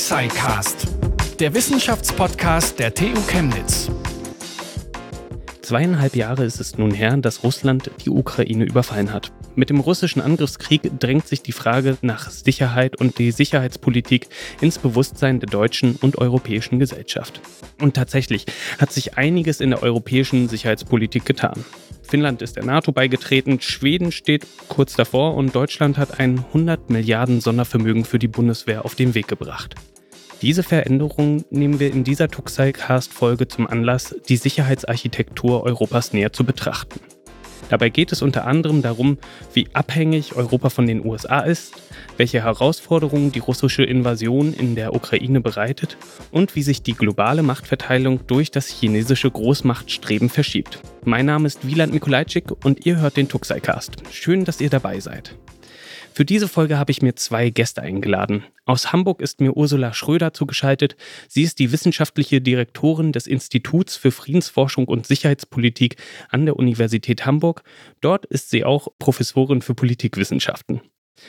Tuxicast, der Wissenschaftspodcast der TU Chemnitz. Zweieinhalb Jahre ist es nun her, dass Russland die Ukraine überfallen hat. Mit dem russischen Angriffskrieg drängt sich die Frage nach Sicherheit und die Sicherheitspolitik ins Bewusstsein der deutschen und europäischen Gesellschaft. Und tatsächlich hat sich einiges in der europäischen Sicherheitspolitik getan. Finnland ist der NATO beigetreten, Schweden steht kurz davor und Deutschland hat ein 100 Milliarden Sondervermögen für die Bundeswehr auf den Weg gebracht. Diese Veränderungen nehmen wir in dieser Tuxai-Cast-Folge zum Anlass, die Sicherheitsarchitektur Europas näher zu betrachten. Dabei geht es unter anderem darum, wie abhängig Europa von den USA ist, welche Herausforderungen die russische Invasion in der Ukraine bereitet und wie sich die globale Machtverteilung durch das chinesische Großmachtstreben verschiebt. Mein Name ist Wieland Mikulajczyk und ihr hört den Tuxai-Cast. Schön, dass ihr dabei seid. Für diese Folge habe ich mir zwei Gäste eingeladen. Aus Hamburg ist mir Ursula Schröder zugeschaltet. Sie ist die wissenschaftliche Direktorin des Instituts für Friedensforschung und Sicherheitspolitik an der Universität Hamburg. Dort ist sie auch Professorin für Politikwissenschaften.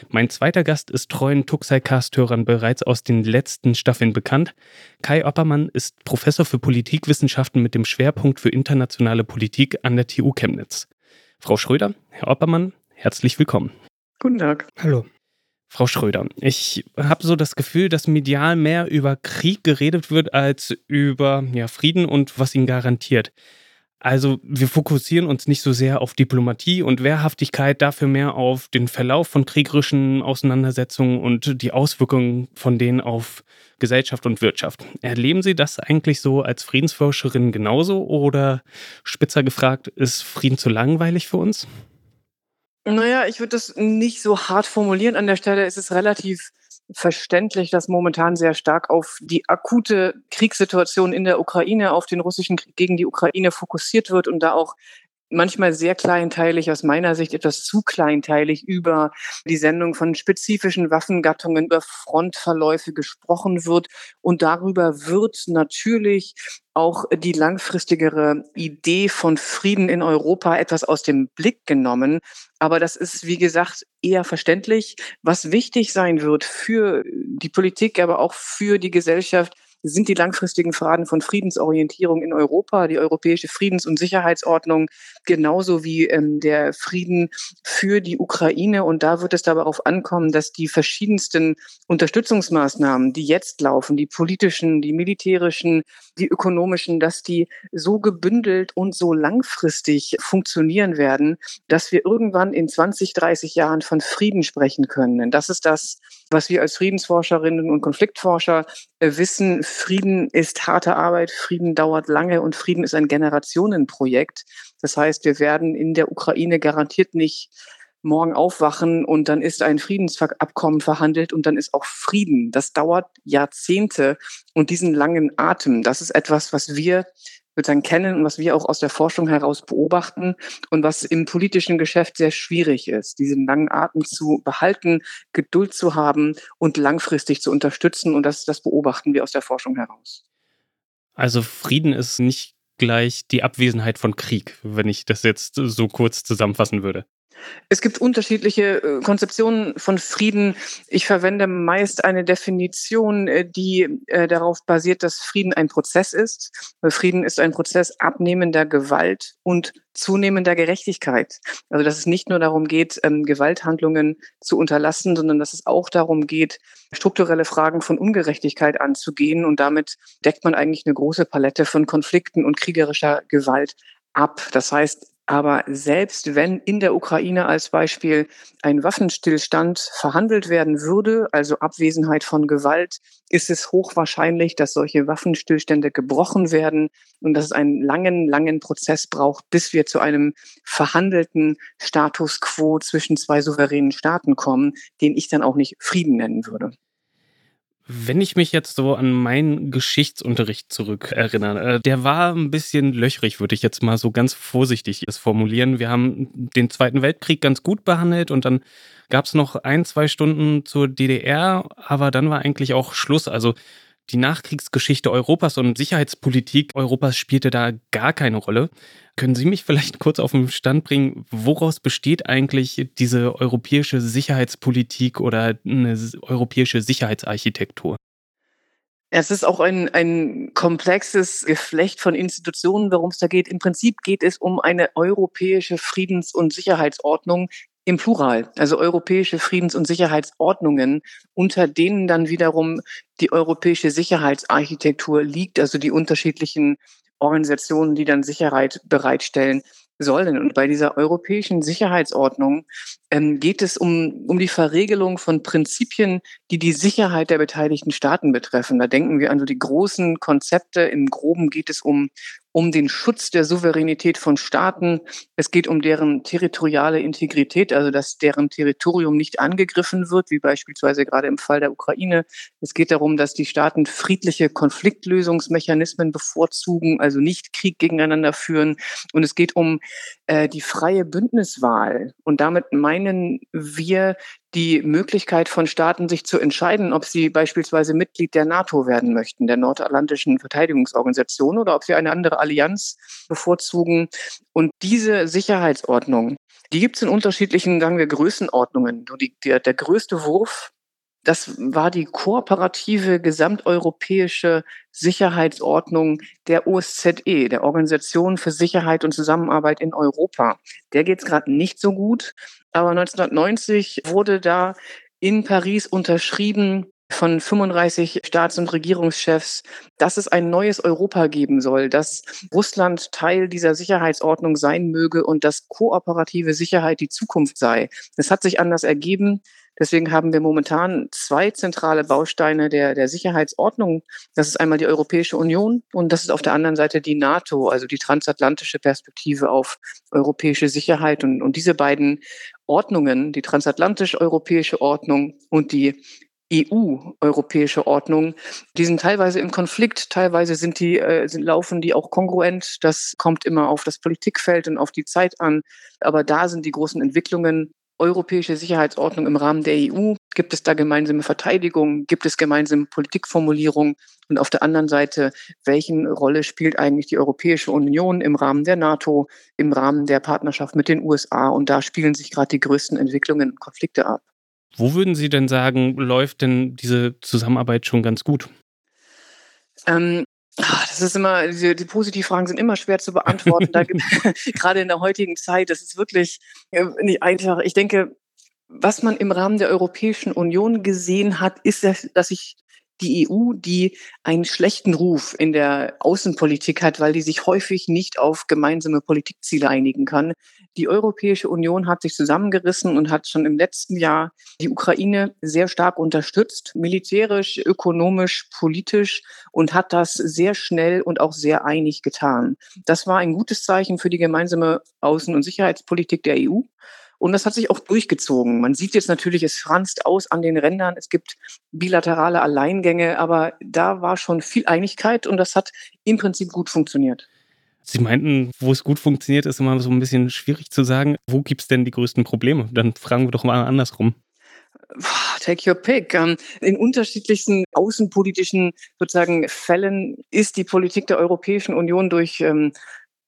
Mein zweiter Gast ist treuen Tuxai-Cast-Hörern bereits aus den letzten Staffeln bekannt. Kai Oppermann ist Professor für Politikwissenschaften mit dem Schwerpunkt für internationale Politik an der TU Chemnitz. Frau Schröder, Herr Oppermann, herzlich willkommen. Guten Tag. Hallo. Frau Schröder, ich habe so das Gefühl, dass medial mehr über Krieg geredet wird als über ja, Frieden und was ihn garantiert. Also wir fokussieren uns nicht so sehr auf Diplomatie und Wehrhaftigkeit, dafür mehr auf den Verlauf von kriegerischen Auseinandersetzungen und die Auswirkungen von denen auf Gesellschaft und Wirtschaft. Erleben Sie das eigentlich so als Friedensforscherin genauso oder spitzer gefragt, ist Frieden zu langweilig für uns? Naja, ich würde das nicht so hart formulieren. An der Stelle ist es relativ verständlich, dass momentan sehr stark auf die akute Kriegssituation in der Ukraine, auf den russischen Krieg gegen die Ukraine fokussiert wird und da auch manchmal sehr kleinteilig, aus meiner Sicht etwas zu kleinteilig über die Sendung von spezifischen Waffengattungen, über Frontverläufe gesprochen wird. Und darüber wird natürlich auch die langfristigere Idee von Frieden in Europa etwas aus dem Blick genommen. Aber das ist, wie gesagt, eher verständlich. Was wichtig sein wird für die Politik, aber auch für die Gesellschaft, sind die langfristigen Fragen von Friedensorientierung in Europa, die europäische Friedens- und Sicherheitsordnung, genauso wie ähm, der Frieden für die Ukraine. Und da wird es darauf ankommen, dass die verschiedensten Unterstützungsmaßnahmen, die jetzt laufen, die politischen, die militärischen, die ökonomischen, dass die so gebündelt und so langfristig funktionieren werden, dass wir irgendwann in 20, 30 Jahren von Frieden sprechen können. Denn das ist das, was wir als Friedensforscherinnen und Konfliktforscher äh, wissen. Frieden ist harte Arbeit, Frieden dauert lange und Frieden ist ein Generationenprojekt. Das heißt, wir werden in der Ukraine garantiert nicht morgen aufwachen und dann ist ein Friedensabkommen verhandelt und dann ist auch Frieden. Das dauert Jahrzehnte und diesen langen Atem, das ist etwas, was wir sozusagen kennen und was wir auch aus der Forschung heraus beobachten und was im politischen Geschäft sehr schwierig ist, diesen langen Atem zu behalten, Geduld zu haben und langfristig zu unterstützen. Und das, das beobachten wir aus der Forschung heraus. Also Frieden ist nicht gleich die Abwesenheit von Krieg, wenn ich das jetzt so kurz zusammenfassen würde. Es gibt unterschiedliche äh, Konzeptionen von Frieden. Ich verwende meist eine Definition, äh, die äh, darauf basiert, dass Frieden ein Prozess ist. Frieden ist ein Prozess abnehmender Gewalt und zunehmender Gerechtigkeit. Also dass es nicht nur darum geht, ähm, Gewalthandlungen zu unterlassen, sondern dass es auch darum geht, strukturelle Fragen von Ungerechtigkeit anzugehen. Und damit deckt man eigentlich eine große Palette von Konflikten und kriegerischer Gewalt ab. Das heißt, aber selbst wenn in der Ukraine als Beispiel ein Waffenstillstand verhandelt werden würde, also Abwesenheit von Gewalt, ist es hochwahrscheinlich, dass solche Waffenstillstände gebrochen werden und dass es einen langen, langen Prozess braucht, bis wir zu einem verhandelten Status quo zwischen zwei souveränen Staaten kommen, den ich dann auch nicht Frieden nennen würde. Wenn ich mich jetzt so an meinen Geschichtsunterricht zurückerinnere, äh, der war ein bisschen löchrig, würde ich jetzt mal so ganz vorsichtig es formulieren. Wir haben den Zweiten Weltkrieg ganz gut behandelt und dann gab es noch ein, zwei Stunden zur DDR, aber dann war eigentlich auch Schluss. Also die Nachkriegsgeschichte Europas und Sicherheitspolitik Europas spielte da gar keine Rolle. Können Sie mich vielleicht kurz auf den Stand bringen, woraus besteht eigentlich diese europäische Sicherheitspolitik oder eine europäische Sicherheitsarchitektur? Es ist auch ein, ein komplexes Geflecht von Institutionen, worum es da geht. Im Prinzip geht es um eine europäische Friedens- und Sicherheitsordnung im Plural, also europäische Friedens- und Sicherheitsordnungen, unter denen dann wiederum die europäische Sicherheitsarchitektur liegt, also die unterschiedlichen Organisationen, die dann Sicherheit bereitstellen sollen. Und bei dieser europäischen Sicherheitsordnung ähm, geht es um, um die Verregelung von Prinzipien, die die Sicherheit der beteiligten Staaten betreffen. Da denken wir an so die großen Konzepte. Im Groben geht es um um den Schutz der Souveränität von Staaten. Es geht um deren territoriale Integrität, also dass deren Territorium nicht angegriffen wird, wie beispielsweise gerade im Fall der Ukraine. Es geht darum, dass die Staaten friedliche Konfliktlösungsmechanismen bevorzugen, also nicht Krieg gegeneinander führen. Und es geht um äh, die freie Bündniswahl. Und damit meinen wir die Möglichkeit von Staaten, sich zu entscheiden, ob sie beispielsweise Mitglied der NATO werden möchten, der Nordatlantischen Verteidigungsorganisation, oder ob sie eine andere Allianz bevorzugen. Und diese Sicherheitsordnung, die gibt es in unterschiedlichen, sagen wir, Größenordnungen. Die, der, der größte Wurf das war die kooperative gesamteuropäische Sicherheitsordnung der OSZE, der Organisation für Sicherheit und Zusammenarbeit in Europa. Der geht es gerade nicht so gut, aber 1990 wurde da in Paris unterschrieben von 35 Staats- und Regierungschefs, dass es ein neues Europa geben soll, dass Russland Teil dieser Sicherheitsordnung sein möge und dass kooperative Sicherheit die Zukunft sei. Das hat sich anders ergeben. Deswegen haben wir momentan zwei zentrale Bausteine der, der Sicherheitsordnung. Das ist einmal die Europäische Union und das ist auf der anderen Seite die NATO, also die transatlantische Perspektive auf europäische Sicherheit. Und, und diese beiden Ordnungen, die transatlantisch-europäische Ordnung und die EU-europäische Ordnung, die sind teilweise im Konflikt, teilweise sind die, äh, sind, laufen die auch kongruent. Das kommt immer auf das Politikfeld und auf die Zeit an. Aber da sind die großen Entwicklungen europäische Sicherheitsordnung im Rahmen der EU? Gibt es da gemeinsame Verteidigung? Gibt es gemeinsame Politikformulierung? Und auf der anderen Seite, welche Rolle spielt eigentlich die Europäische Union im Rahmen der NATO, im Rahmen der Partnerschaft mit den USA? Und da spielen sich gerade die größten Entwicklungen und Konflikte ab. Wo würden Sie denn sagen, läuft denn diese Zusammenarbeit schon ganz gut? Ähm, Ah, das ist immer, die, die Positivfragen sind immer schwer zu beantworten. Da gerade in der heutigen Zeit, das ist wirklich äh, nicht einfach. Ich denke, was man im Rahmen der Europäischen Union gesehen hat, ist, dass sich die EU, die einen schlechten Ruf in der Außenpolitik hat, weil die sich häufig nicht auf gemeinsame Politikziele einigen kann. Die Europäische Union hat sich zusammengerissen und hat schon im letzten Jahr die Ukraine sehr stark unterstützt, militärisch, ökonomisch, politisch und hat das sehr schnell und auch sehr einig getan. Das war ein gutes Zeichen für die gemeinsame Außen- und Sicherheitspolitik der EU. Und das hat sich auch durchgezogen. Man sieht jetzt natürlich, es franzt aus an den Rändern. Es gibt bilaterale Alleingänge, aber da war schon viel Einigkeit und das hat im Prinzip gut funktioniert. Sie meinten, wo es gut funktioniert, ist immer so ein bisschen schwierig zu sagen. Wo gibt es denn die größten Probleme? Dann fragen wir doch mal andersrum. Take your pick. Ähm, in unterschiedlichsten außenpolitischen sozusagen Fällen ist die Politik der Europäischen Union durch ähm,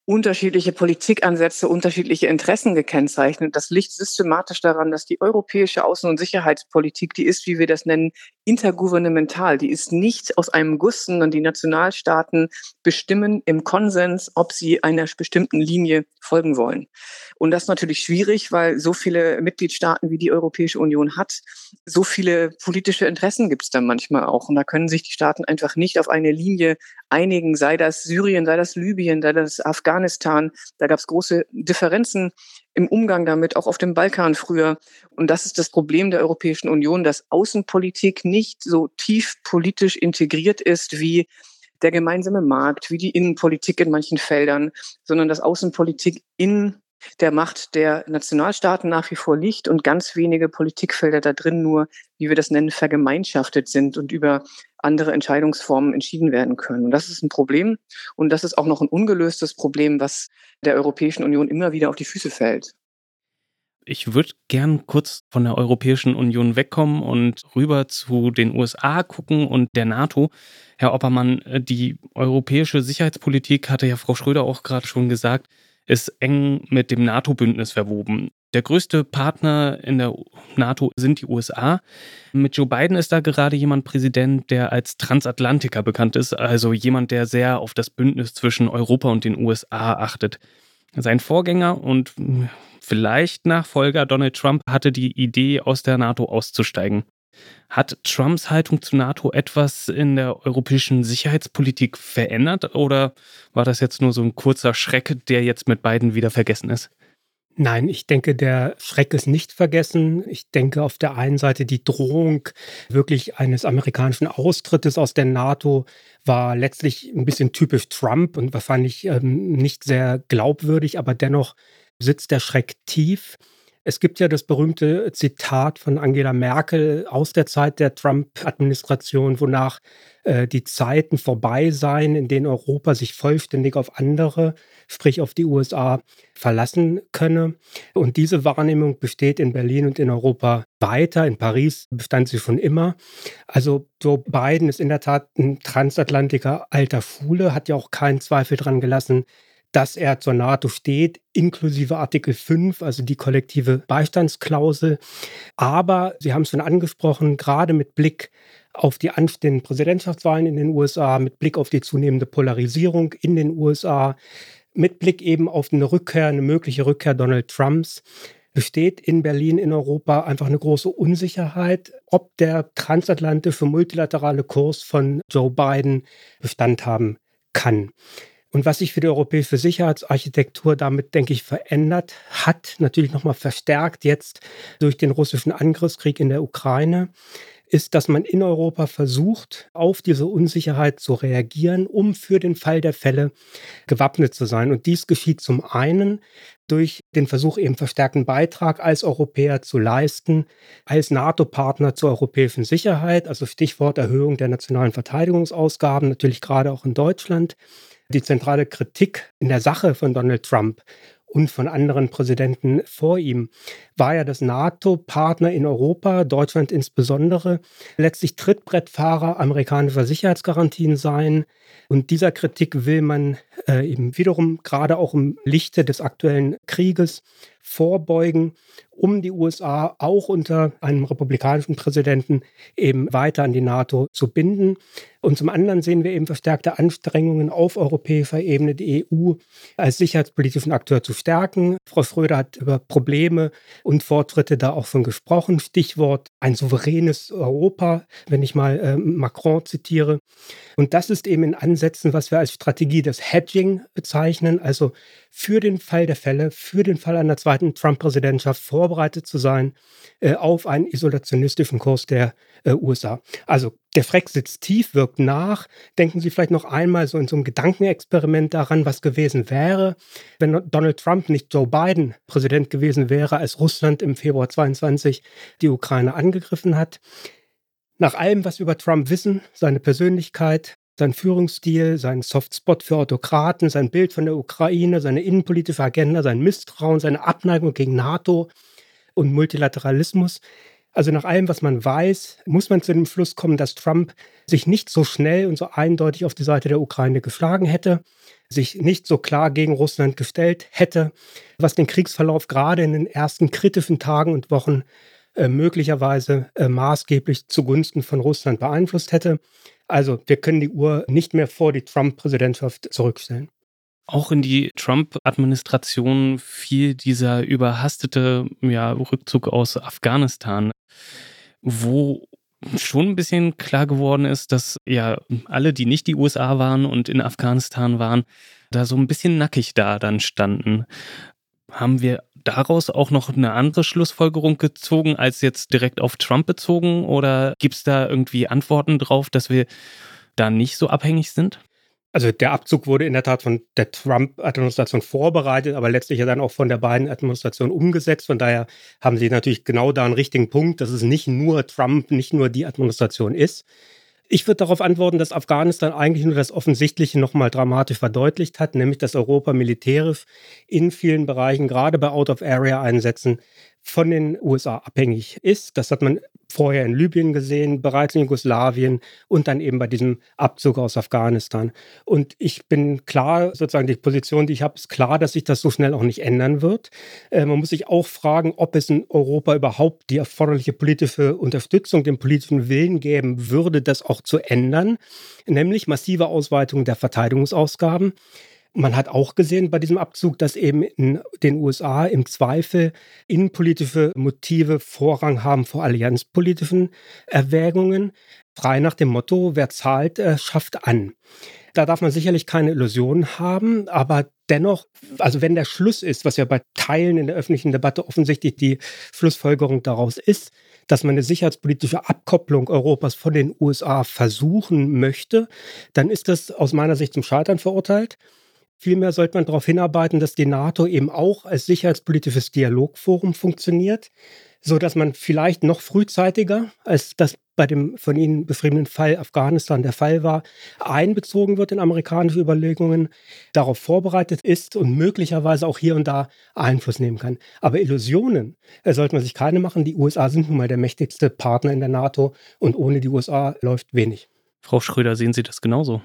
unterschiedliche Politikansätze, unterschiedliche Interessen gekennzeichnet. Das liegt systematisch daran, dass die europäische Außen- und Sicherheitspolitik, die ist, wie wir das nennen, intergouvernemental. Die ist nicht aus einem Guss, sondern die Nationalstaaten bestimmen im Konsens, ob sie einer bestimmten Linie folgen wollen. Und das ist natürlich schwierig, weil so viele Mitgliedstaaten wie die Europäische Union hat, so viele politische Interessen gibt es dann manchmal auch. Und da können sich die Staaten einfach nicht auf eine Linie einigen, sei das Syrien, sei das Libyen, sei das Afghanistan. Da gab es große Differenzen im Umgang damit, auch auf dem Balkan früher. Und das ist das Problem der Europäischen Union, dass Außenpolitik nicht so tief politisch integriert ist wie der gemeinsame Markt, wie die Innenpolitik in manchen Feldern, sondern dass Außenpolitik in der Macht der Nationalstaaten nach wie vor liegt und ganz wenige Politikfelder da drin nur, wie wir das nennen, vergemeinschaftet sind und über andere Entscheidungsformen entschieden werden können. Und das ist ein Problem. Und das ist auch noch ein ungelöstes Problem, was der Europäischen Union immer wieder auf die Füße fällt. Ich würde gern kurz von der Europäischen Union wegkommen und rüber zu den USA gucken und der NATO. Herr Oppermann, die europäische Sicherheitspolitik hatte ja Frau Schröder auch gerade schon gesagt, ist eng mit dem NATO-Bündnis verwoben. Der größte Partner in der NATO sind die USA. Mit Joe Biden ist da gerade jemand Präsident, der als Transatlantiker bekannt ist, also jemand, der sehr auf das Bündnis zwischen Europa und den USA achtet. Sein Vorgänger und vielleicht Nachfolger Donald Trump hatte die Idee, aus der NATO auszusteigen. Hat Trumps Haltung zu NATO etwas in der europäischen Sicherheitspolitik verändert oder war das jetzt nur so ein kurzer Schreck, der jetzt mit Biden wieder vergessen ist? Nein, ich denke, der Schreck ist nicht vergessen. Ich denke auf der einen Seite die Drohung wirklich eines amerikanischen Austrittes aus der NATO war letztlich ein bisschen typisch Trump und wahrscheinlich ähm, nicht sehr glaubwürdig, aber dennoch sitzt der Schreck tief. Es gibt ja das berühmte Zitat von Angela Merkel aus der Zeit der Trump-Administration, wonach äh, die Zeiten vorbei seien, in denen Europa sich vollständig auf andere, sprich auf die USA, verlassen könne. Und diese Wahrnehmung besteht in Berlin und in Europa weiter. In Paris bestand sie schon immer. Also Joe Biden ist in der Tat ein Transatlantiker alter Schule, hat ja auch keinen Zweifel dran gelassen, dass er zur NATO steht, inklusive Artikel 5, also die kollektive Beistandsklausel. Aber Sie haben es schon angesprochen, gerade mit Blick auf die anstehenden Präsidentschaftswahlen in den USA, mit Blick auf die zunehmende Polarisierung in den USA, mit Blick eben auf eine Rückkehr, eine mögliche Rückkehr Donald Trumps, besteht in Berlin, in Europa einfach eine große Unsicherheit, ob der transatlantische multilaterale Kurs von Joe Biden Bestand haben kann. Und was sich für die europäische Sicherheitsarchitektur damit, denke ich, verändert hat, natürlich nochmal verstärkt jetzt durch den russischen Angriffskrieg in der Ukraine, ist, dass man in Europa versucht, auf diese Unsicherheit zu reagieren, um für den Fall der Fälle gewappnet zu sein. Und dies geschieht zum einen durch den Versuch, eben verstärkten Beitrag als Europäer zu leisten, als NATO-Partner zur europäischen Sicherheit, also Stichwort Erhöhung der nationalen Verteidigungsausgaben, natürlich gerade auch in Deutschland die zentrale Kritik in der Sache von Donald Trump und von anderen Präsidenten vor ihm war ja, dass NATO-Partner in Europa, Deutschland insbesondere, letztlich Trittbrettfahrer amerikanischer Sicherheitsgarantien seien. Und dieser Kritik will man äh, eben wiederum gerade auch im Lichte des aktuellen Krieges vorbeugen, um die USA auch unter einem republikanischen Präsidenten eben weiter an die NATO zu binden. Und zum anderen sehen wir eben verstärkte Anstrengungen auf europäischer Ebene, die EU als sicherheitspolitischen Akteur zu stärken. Frau Schröder hat über Probleme und Fortschritte da auch schon gesprochen. Stichwort ein souveränes Europa, wenn ich mal äh, Macron zitiere. Und das ist eben in Ansätzen, was wir als Strategie des Hedging bezeichnen, also für den Fall der Fälle, für den Fall einer zweiten Trump-Präsidentschaft vorbereitet zu sein äh, auf einen isolationistischen Kurs der äh, USA. Also der Freck sitzt tief, wirkt nach. Denken Sie vielleicht noch einmal so in so einem Gedankenexperiment daran, was gewesen wäre, wenn Donald Trump nicht Joe Biden Präsident gewesen wäre, als Russland im Februar 22 die Ukraine angegriffen hat. Nach allem, was wir über Trump wissen, seine Persönlichkeit, sein Führungsstil, sein Softspot für Autokraten, sein Bild von der Ukraine, seine innenpolitische Agenda, sein Misstrauen, seine Abneigung gegen NATO und Multilateralismus. Also nach allem, was man weiß, muss man zu dem Schluss kommen, dass Trump sich nicht so schnell und so eindeutig auf die Seite der Ukraine geschlagen hätte, sich nicht so klar gegen Russland gestellt hätte, was den Kriegsverlauf gerade in den ersten kritischen Tagen und Wochen äh, möglicherweise äh, maßgeblich zugunsten von Russland beeinflusst hätte. Also wir können die Uhr nicht mehr vor die Trump-Präsidentschaft zurückstellen. Auch in die Trump-Administration fiel dieser überhastete ja, Rückzug aus Afghanistan, wo schon ein bisschen klar geworden ist, dass ja alle, die nicht die USA waren und in Afghanistan waren, da so ein bisschen nackig da dann standen. Haben wir daraus auch noch eine andere Schlussfolgerung gezogen, als jetzt direkt auf Trump bezogen? Oder gibt es da irgendwie Antworten drauf, dass wir da nicht so abhängig sind? Also der Abzug wurde in der Tat von der Trump-Administration vorbereitet, aber letztlich ja dann auch von der Biden-Administration umgesetzt. Von daher haben sie natürlich genau da einen richtigen Punkt, dass es nicht nur Trump, nicht nur die Administration ist. Ich würde darauf antworten, dass Afghanistan eigentlich nur das Offensichtliche nochmal dramatisch verdeutlicht hat, nämlich dass Europa militärisch in vielen Bereichen, gerade bei Out-of-Area-Einsätzen, von den USA abhängig ist. Das hat man vorher in Libyen gesehen, bereits in Jugoslawien und dann eben bei diesem Abzug aus Afghanistan. Und ich bin klar, sozusagen die Position, die ich habe, ist klar, dass sich das so schnell auch nicht ändern wird. Äh, man muss sich auch fragen, ob es in Europa überhaupt die erforderliche politische Unterstützung, den politischen Willen geben würde, das auch zu ändern, nämlich massive Ausweitung der Verteidigungsausgaben. Man hat auch gesehen bei diesem Abzug, dass eben in den USA im Zweifel innenpolitische Motive Vorrang haben vor allianzpolitischen Erwägungen. Frei nach dem Motto, wer zahlt, äh, schafft an. Da darf man sicherlich keine Illusionen haben, aber dennoch, also wenn der Schluss ist, was ja bei Teilen in der öffentlichen Debatte offensichtlich die Schlussfolgerung daraus ist, dass man eine sicherheitspolitische Abkopplung Europas von den USA versuchen möchte, dann ist das aus meiner Sicht zum Scheitern verurteilt. Vielmehr sollte man darauf hinarbeiten, dass die NATO eben auch als sicherheitspolitisches Dialogforum funktioniert, so dass man vielleicht noch frühzeitiger, als das bei dem von Ihnen beschriebenen Fall Afghanistan der Fall war, einbezogen wird in amerikanische Überlegungen, darauf vorbereitet ist und möglicherweise auch hier und da Einfluss nehmen kann. Aber Illusionen äh, sollte man sich keine machen. Die USA sind nun mal der mächtigste Partner in der NATO und ohne die USA läuft wenig. Frau Schröder, sehen Sie das genauso?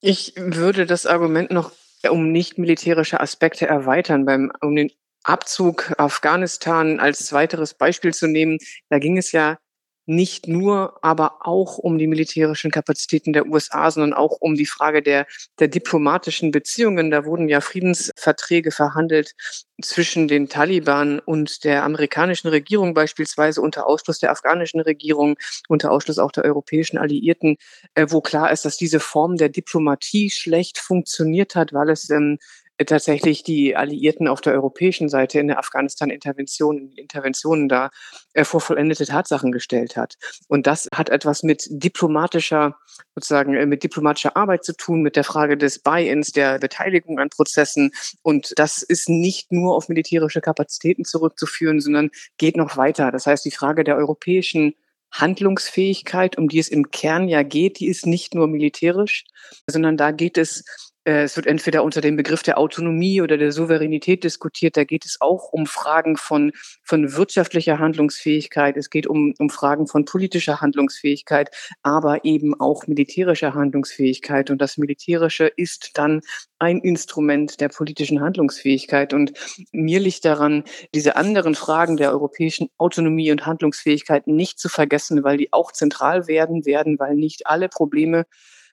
Ich würde das Argument noch um nicht militärische Aspekte erweitern, beim, um den Abzug Afghanistan als weiteres Beispiel zu nehmen. Da ging es ja nicht nur, aber auch um die militärischen Kapazitäten der USA, sondern auch um die Frage der, der diplomatischen Beziehungen. Da wurden ja Friedensverträge verhandelt zwischen den Taliban und der amerikanischen Regierung beispielsweise unter Ausschluss der afghanischen Regierung, unter Ausschluss auch der europäischen Alliierten, äh, wo klar ist, dass diese Form der Diplomatie schlecht funktioniert hat, weil es ähm, tatsächlich die Alliierten auf der europäischen Seite in der Afghanistan-Intervention, Interventionen da äh, vor vollendete Tatsachen gestellt hat. Und das hat etwas mit diplomatischer, sozusagen äh, mit diplomatischer Arbeit zu tun, mit der Frage des Buy-ins, der Beteiligung an Prozessen. Und das ist nicht nur auf militärische Kapazitäten zurückzuführen, sondern geht noch weiter. Das heißt, die Frage der europäischen Handlungsfähigkeit, um die es im Kern ja geht, die ist nicht nur militärisch, sondern da geht es es wird entweder unter dem Begriff der Autonomie oder der Souveränität diskutiert. Da geht es auch um Fragen von, von wirtschaftlicher Handlungsfähigkeit. Es geht um, um Fragen von politischer Handlungsfähigkeit, aber eben auch militärischer Handlungsfähigkeit. Und das Militärische ist dann ein Instrument der politischen Handlungsfähigkeit. Und mir liegt daran, diese anderen Fragen der europäischen Autonomie und Handlungsfähigkeit nicht zu vergessen, weil die auch zentral werden werden, weil nicht alle Probleme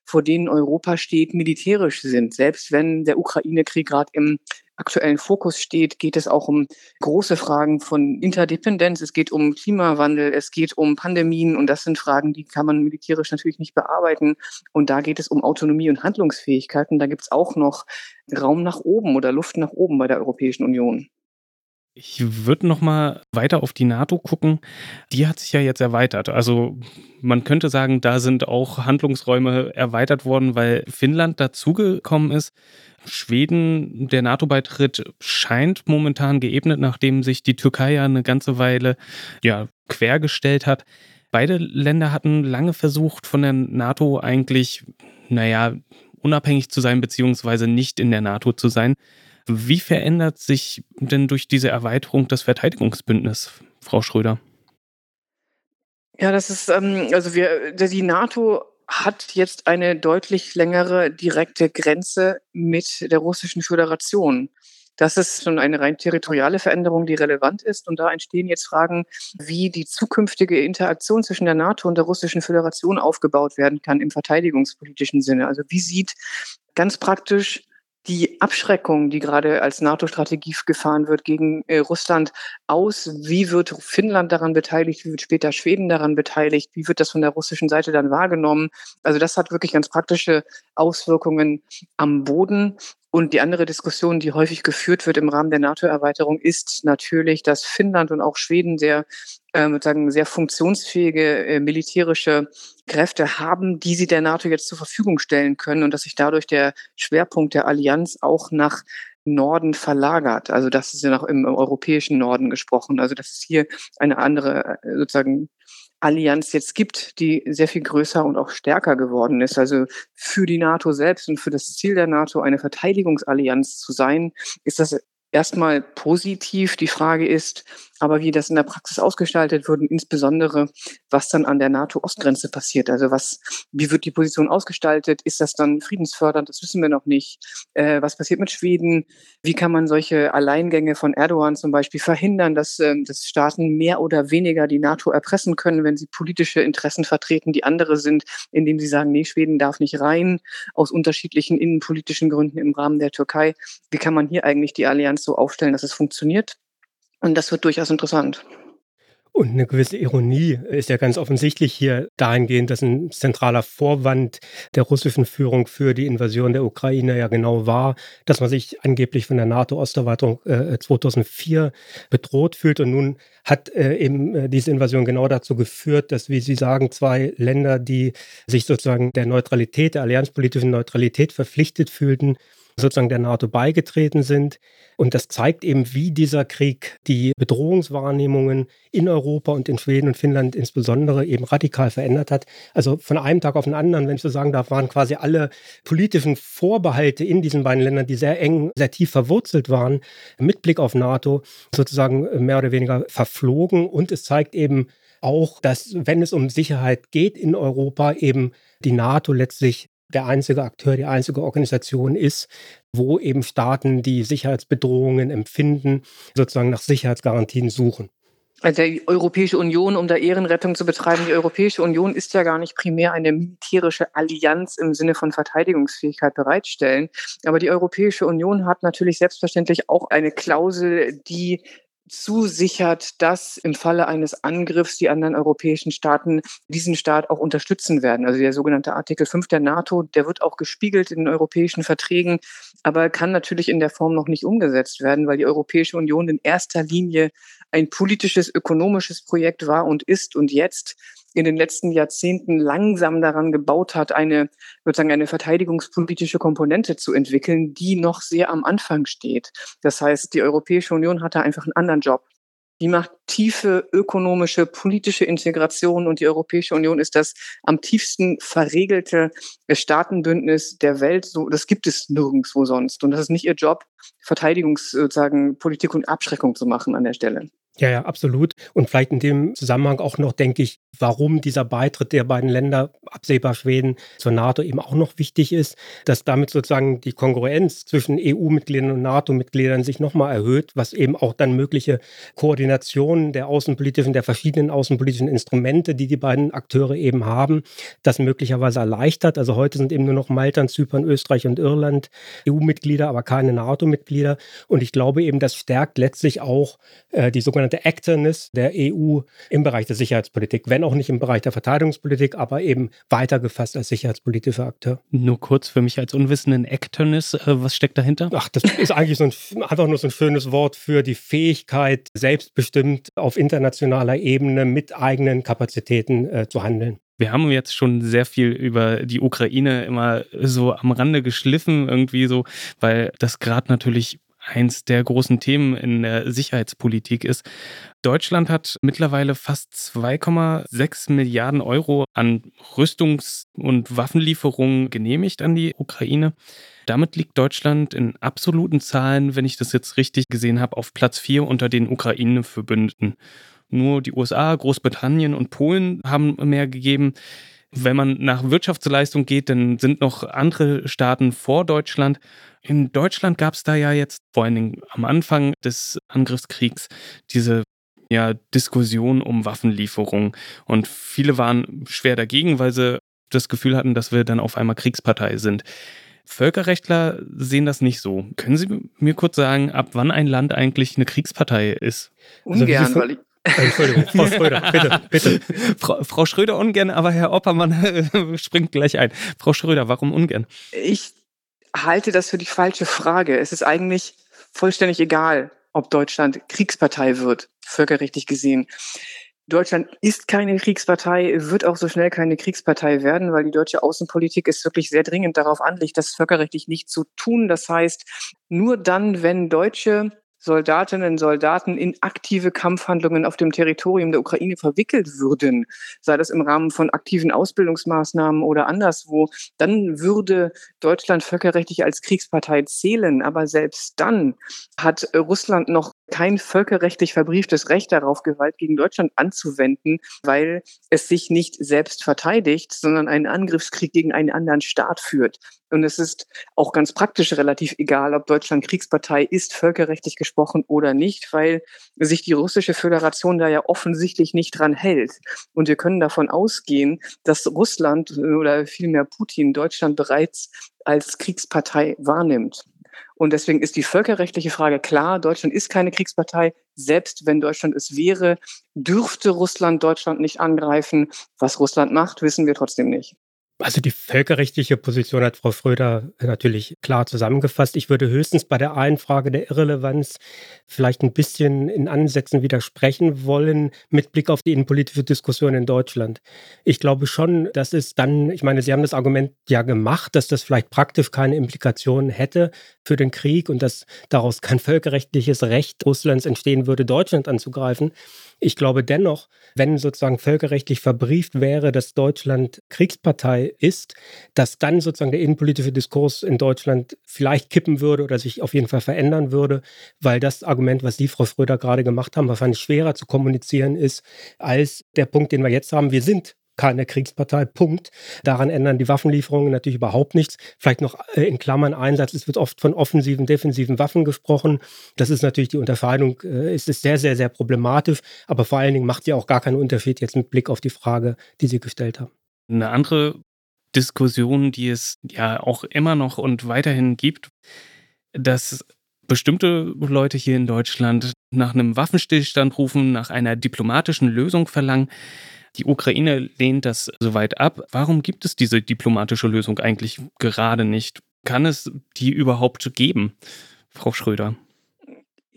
vor denen Europa steht, militärisch sind. Selbst wenn der Ukraine-Krieg gerade im aktuellen Fokus steht, geht es auch um große Fragen von Interdependenz, es geht um Klimawandel, es geht um Pandemien und das sind Fragen, die kann man militärisch natürlich nicht bearbeiten. Und da geht es um Autonomie und Handlungsfähigkeiten. Da gibt es auch noch Raum nach oben oder Luft nach oben bei der Europäischen Union. Ich würde noch mal weiter auf die NATO gucken. Die hat sich ja jetzt erweitert. Also man könnte sagen, da sind auch Handlungsräume erweitert worden, weil Finnland dazugekommen ist. Schweden, der NATO-Beitritt scheint momentan geebnet, nachdem sich die Türkei ja eine ganze Weile ja, quergestellt hat. Beide Länder hatten lange versucht, von der NATO eigentlich, naja, unabhängig zu sein, beziehungsweise nicht in der NATO zu sein. Wie verändert sich denn durch diese Erweiterung das Verteidigungsbündnis, Frau Schröder? Ja, das ist, ähm, also wir, die NATO hat jetzt eine deutlich längere direkte Grenze mit der Russischen Föderation. Das ist schon eine rein territoriale Veränderung, die relevant ist. Und da entstehen jetzt Fragen, wie die zukünftige Interaktion zwischen der NATO und der Russischen Föderation aufgebaut werden kann im verteidigungspolitischen Sinne. Also wie sieht ganz praktisch die Abschreckung, die gerade als NATO-Strategie gefahren wird gegen äh, Russland, aus? Wie wird Finnland daran beteiligt? Wie wird später Schweden daran beteiligt? Wie wird das von der russischen Seite dann wahrgenommen? Also das hat wirklich ganz praktische Auswirkungen am Boden. Und die andere Diskussion, die häufig geführt wird im Rahmen der NATO-Erweiterung, ist natürlich, dass Finnland und auch Schweden sehr, äh, sagen, sehr funktionsfähige äh, militärische Kräfte haben, die sie der NATO jetzt zur Verfügung stellen können und dass sich dadurch der Schwerpunkt der Allianz auch nach Norden verlagert. Also das ist ja noch im, im europäischen Norden gesprochen. Also dass es hier eine andere äh, sozusagen Allianz jetzt gibt, die sehr viel größer und auch stärker geworden ist. Also für die NATO selbst und für das Ziel der NATO, eine Verteidigungsallianz zu sein, ist das erstmal positiv. Die Frage ist aber, wie das in der Praxis ausgestaltet wird und insbesondere, was dann an der NATO-Ostgrenze passiert. Also was, wie wird die Position ausgestaltet? Ist das dann friedensfördernd? Das wissen wir noch nicht. Äh, was passiert mit Schweden? Wie kann man solche Alleingänge von Erdogan zum Beispiel verhindern, dass, äh, dass Staaten mehr oder weniger die NATO erpressen können, wenn sie politische Interessen vertreten, die andere sind, indem sie sagen, nee, Schweden darf nicht rein, aus unterschiedlichen innenpolitischen Gründen im Rahmen der Türkei. Wie kann man hier eigentlich die Allianz so aufstellen, dass es funktioniert? Und das wird durchaus interessant. Und eine gewisse Ironie ist ja ganz offensichtlich hier dahingehend, dass ein zentraler Vorwand der russischen Führung für die Invasion der Ukraine ja genau war, dass man sich angeblich von der NATO-Osterweiterung äh, 2004 bedroht fühlt. Und nun hat äh, eben äh, diese Invasion genau dazu geführt, dass, wie Sie sagen, zwei Länder, die sich sozusagen der Neutralität, der allianzpolitischen Neutralität verpflichtet fühlten, sozusagen der NATO beigetreten sind. Und das zeigt eben, wie dieser Krieg die Bedrohungswahrnehmungen in Europa und in Schweden und Finnland insbesondere eben radikal verändert hat. Also von einem Tag auf den anderen, wenn ich so sagen darf, waren quasi alle politischen Vorbehalte in diesen beiden Ländern, die sehr eng, sehr tief verwurzelt waren, mit Blick auf NATO sozusagen mehr oder weniger verflogen. Und es zeigt eben auch, dass wenn es um Sicherheit geht in Europa, eben die NATO letztlich der einzige Akteur, die einzige Organisation ist, wo eben Staaten, die Sicherheitsbedrohungen empfinden, sozusagen nach Sicherheitsgarantien suchen. Also die Europäische Union, um da Ehrenrettung zu betreiben, die Europäische Union ist ja gar nicht primär eine militärische Allianz im Sinne von Verteidigungsfähigkeit bereitstellen. Aber die Europäische Union hat natürlich selbstverständlich auch eine Klausel, die zusichert, dass im Falle eines Angriffs die anderen europäischen Staaten diesen Staat auch unterstützen werden. Also der sogenannte Artikel 5 der NATO, der wird auch gespiegelt in den europäischen Verträgen, aber kann natürlich in der Form noch nicht umgesetzt werden, weil die Europäische Union in erster Linie ein politisches, ökonomisches Projekt war und ist und jetzt in den letzten Jahrzehnten langsam daran gebaut hat, eine, sozusagen eine verteidigungspolitische Komponente zu entwickeln, die noch sehr am Anfang steht. Das heißt, die Europäische Union hatte einfach einen anderen Job. Die macht tiefe ökonomische, politische Integration und die Europäische Union ist das am tiefsten verregelte Staatenbündnis der Welt. So, das gibt es nirgendwo sonst. Und das ist nicht ihr Job, Verteidigungs, sozusagen Politik und Abschreckung zu machen an der Stelle. Ja, ja, absolut. Und vielleicht in dem Zusammenhang auch noch, denke ich, warum dieser Beitritt der beiden Länder, absehbar Schweden, zur NATO eben auch noch wichtig ist, dass damit sozusagen die Kongruenz zwischen EU-Mitgliedern und NATO-Mitgliedern sich nochmal erhöht, was eben auch dann mögliche Koordinationen der außenpolitischen, der verschiedenen außenpolitischen Instrumente, die die beiden Akteure eben haben, das möglicherweise erleichtert. Also heute sind eben nur noch Malta, Zypern, Österreich und Irland EU-Mitglieder, aber keine NATO-Mitglieder. Und ich glaube eben, das stärkt letztlich auch äh, die sogenannte sogenannte Actorness der EU im Bereich der Sicherheitspolitik, wenn auch nicht im Bereich der Verteidigungspolitik, aber eben weiter gefasst als sicherheitspolitischer Akteur. Nur kurz für mich als Unwissenden, Actorness, äh, was steckt dahinter? Ach, das ist eigentlich so ein, einfach nur so ein schönes Wort für die Fähigkeit, selbstbestimmt auf internationaler Ebene mit eigenen Kapazitäten äh, zu handeln. Wir haben jetzt schon sehr viel über die Ukraine immer so am Rande geschliffen, irgendwie so, weil das gerade natürlich eins der großen Themen in der Sicherheitspolitik ist. Deutschland hat mittlerweile fast 2,6 Milliarden Euro an Rüstungs- und Waffenlieferungen genehmigt an die Ukraine. Damit liegt Deutschland in absoluten Zahlen, wenn ich das jetzt richtig gesehen habe, auf Platz 4 unter den Ukraine-Verbündeten. Nur die USA, Großbritannien und Polen haben mehr gegeben. Wenn man nach Wirtschaftsleistung geht, dann sind noch andere Staaten vor Deutschland. In Deutschland gab es da ja jetzt vor allen Dingen am Anfang des Angriffskriegs diese ja, Diskussion um Waffenlieferungen. Und viele waren schwer dagegen, weil sie das Gefühl hatten, dass wir dann auf einmal Kriegspartei sind. Völkerrechtler sehen das nicht so. Können Sie mir kurz sagen, ab wann ein Land eigentlich eine Kriegspartei ist? Ungern, also weil ich Entschuldigung, Frau Schröder, bitte, bitte. Frau, Frau Schröder ungern, aber Herr Oppermann springt gleich ein. Frau Schröder, warum ungern? Ich halte das für die falsche Frage. Es ist eigentlich vollständig egal, ob Deutschland Kriegspartei wird, völkerrechtlich gesehen. Deutschland ist keine Kriegspartei, wird auch so schnell keine Kriegspartei werden, weil die deutsche Außenpolitik ist wirklich sehr dringend darauf anlegt, das völkerrechtlich nicht zu tun. Das heißt, nur dann, wenn deutsche Soldatinnen und Soldaten in aktive Kampfhandlungen auf dem Territorium der Ukraine verwickelt würden, sei das im Rahmen von aktiven Ausbildungsmaßnahmen oder anderswo, dann würde Deutschland völkerrechtlich als Kriegspartei zählen. Aber selbst dann hat Russland noch kein völkerrechtlich verbrieftes Recht darauf, Gewalt gegen Deutschland anzuwenden, weil es sich nicht selbst verteidigt, sondern einen Angriffskrieg gegen einen anderen Staat führt. Und es ist auch ganz praktisch relativ egal, ob Deutschland Kriegspartei ist, völkerrechtlich gesprochen oder nicht, weil sich die russische Föderation da ja offensichtlich nicht dran hält. Und wir können davon ausgehen, dass Russland oder vielmehr Putin Deutschland bereits als Kriegspartei wahrnimmt. Und deswegen ist die völkerrechtliche Frage klar, Deutschland ist keine Kriegspartei. Selbst wenn Deutschland es wäre, dürfte Russland Deutschland nicht angreifen. Was Russland macht, wissen wir trotzdem nicht. Also die völkerrechtliche Position hat Frau Fröder natürlich klar zusammengefasst. Ich würde höchstens bei der einen Frage der Irrelevanz vielleicht ein bisschen in Ansätzen widersprechen wollen mit Blick auf die innenpolitische Diskussion in Deutschland. Ich glaube schon, dass es dann, ich meine, Sie haben das Argument ja gemacht, dass das vielleicht praktisch keine Implikationen hätte für den Krieg und dass daraus kein völkerrechtliches Recht Russlands entstehen würde, Deutschland anzugreifen. Ich glaube dennoch, wenn sozusagen völkerrechtlich verbrieft wäre, dass Deutschland Kriegspartei ist, dass dann sozusagen der innenpolitische Diskurs in Deutschland vielleicht kippen würde oder sich auf jeden Fall verändern würde, weil das Argument, was Sie, Frau Schröder, gerade gemacht haben, wahrscheinlich schwerer zu kommunizieren ist als der Punkt, den wir jetzt haben. Wir sind keine Kriegspartei, Punkt. Daran ändern die Waffenlieferungen natürlich überhaupt nichts. Vielleicht noch äh, in Klammern Einsatz. Es wird oft von offensiven, defensiven Waffen gesprochen. Das ist natürlich die Unterscheidung, äh, es ist sehr, sehr, sehr problematisch. Aber vor allen Dingen macht sie auch gar keinen Unterschied jetzt mit Blick auf die Frage, die Sie gestellt haben. Eine andere Diskussion, die es ja auch immer noch und weiterhin gibt, dass bestimmte Leute hier in Deutschland nach einem Waffenstillstand rufen, nach einer diplomatischen Lösung verlangen. Die Ukraine lehnt das soweit ab. Warum gibt es diese diplomatische Lösung eigentlich gerade nicht? Kann es die überhaupt geben, Frau Schröder?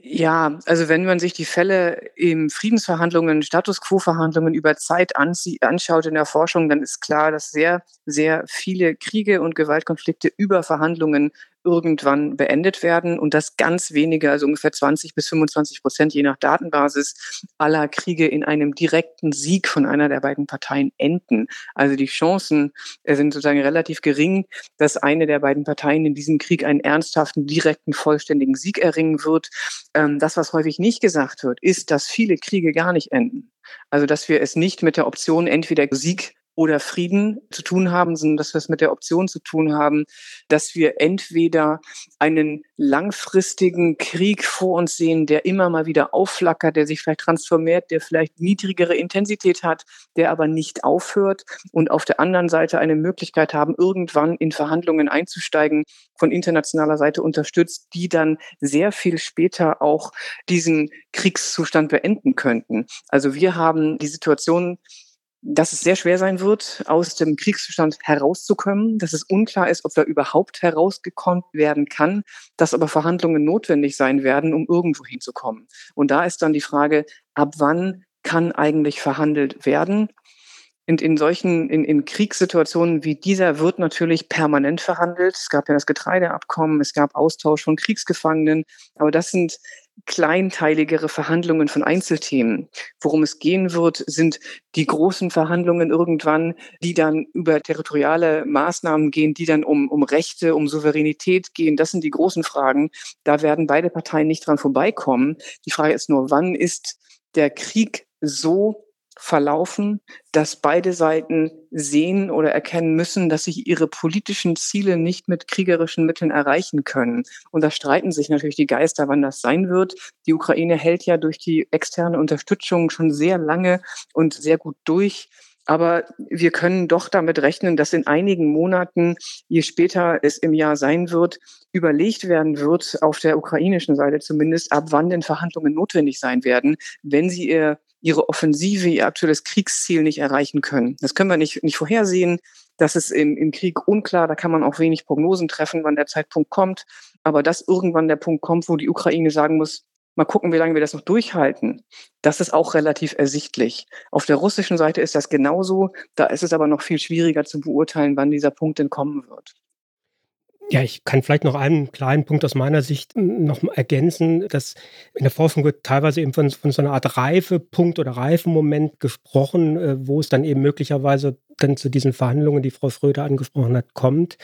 Ja, also wenn man sich die Fälle im Friedensverhandlungen, Status Quo-Verhandlungen über Zeit anschaut in der Forschung, dann ist klar, dass sehr, sehr viele Kriege und Gewaltkonflikte über Verhandlungen irgendwann beendet werden und dass ganz wenige, also ungefähr 20 bis 25 Prozent je nach Datenbasis aller Kriege in einem direkten Sieg von einer der beiden Parteien enden. Also die Chancen äh, sind sozusagen relativ gering, dass eine der beiden Parteien in diesem Krieg einen ernsthaften, direkten, vollständigen Sieg erringen wird. Ähm, das, was häufig nicht gesagt wird, ist, dass viele Kriege gar nicht enden. Also dass wir es nicht mit der Option entweder Sieg oder Frieden zu tun haben, sondern dass wir es mit der Option zu tun haben, dass wir entweder einen langfristigen Krieg vor uns sehen, der immer mal wieder aufflackert, der sich vielleicht transformiert, der vielleicht niedrigere Intensität hat, der aber nicht aufhört und auf der anderen Seite eine Möglichkeit haben, irgendwann in Verhandlungen einzusteigen, von internationaler Seite unterstützt, die dann sehr viel später auch diesen Kriegszustand beenden könnten. Also wir haben die Situation, dass es sehr schwer sein wird, aus dem Kriegszustand herauszukommen, dass es unklar ist, ob da überhaupt herausgekommen werden kann, dass aber Verhandlungen notwendig sein werden, um irgendwo hinzukommen. Und da ist dann die Frage, ab wann kann eigentlich verhandelt werden? Und in solchen, in, in Kriegssituationen wie dieser wird natürlich permanent verhandelt. Es gab ja das Getreideabkommen, es gab Austausch von Kriegsgefangenen, aber das sind kleinteiligere Verhandlungen von Einzelthemen. Worum es gehen wird, sind die großen Verhandlungen irgendwann, die dann über territoriale Maßnahmen gehen, die dann um, um Rechte, um Souveränität gehen. Das sind die großen Fragen. Da werden beide Parteien nicht dran vorbeikommen. Die Frage ist nur, wann ist der Krieg so verlaufen, dass beide Seiten sehen oder erkennen müssen, dass sie ihre politischen Ziele nicht mit kriegerischen Mitteln erreichen können. Und da streiten sich natürlich die Geister, wann das sein wird. Die Ukraine hält ja durch die externe Unterstützung schon sehr lange und sehr gut durch. Aber wir können doch damit rechnen, dass in einigen Monaten, je später es im Jahr sein wird, überlegt werden wird, auf der ukrainischen Seite zumindest, ab wann denn Verhandlungen notwendig sein werden, wenn sie ihr ihre Offensive, ihr aktuelles Kriegsziel nicht erreichen können. Das können wir nicht, nicht vorhersehen. Das ist im, im Krieg unklar. Da kann man auch wenig Prognosen treffen, wann der Zeitpunkt kommt. Aber dass irgendwann der Punkt kommt, wo die Ukraine sagen muss, mal gucken, wie lange wir das noch durchhalten, das ist auch relativ ersichtlich. Auf der russischen Seite ist das genauso. Da ist es aber noch viel schwieriger zu beurteilen, wann dieser Punkt denn kommen wird. Ja, ich kann vielleicht noch einen kleinen Punkt aus meiner Sicht noch ergänzen, dass in der Forschung wird teilweise eben von, von so einer Art Reifepunkt oder Reifenmoment gesprochen, äh, wo es dann eben möglicherweise dann zu diesen Verhandlungen, die Frau Schröder angesprochen hat, kommt.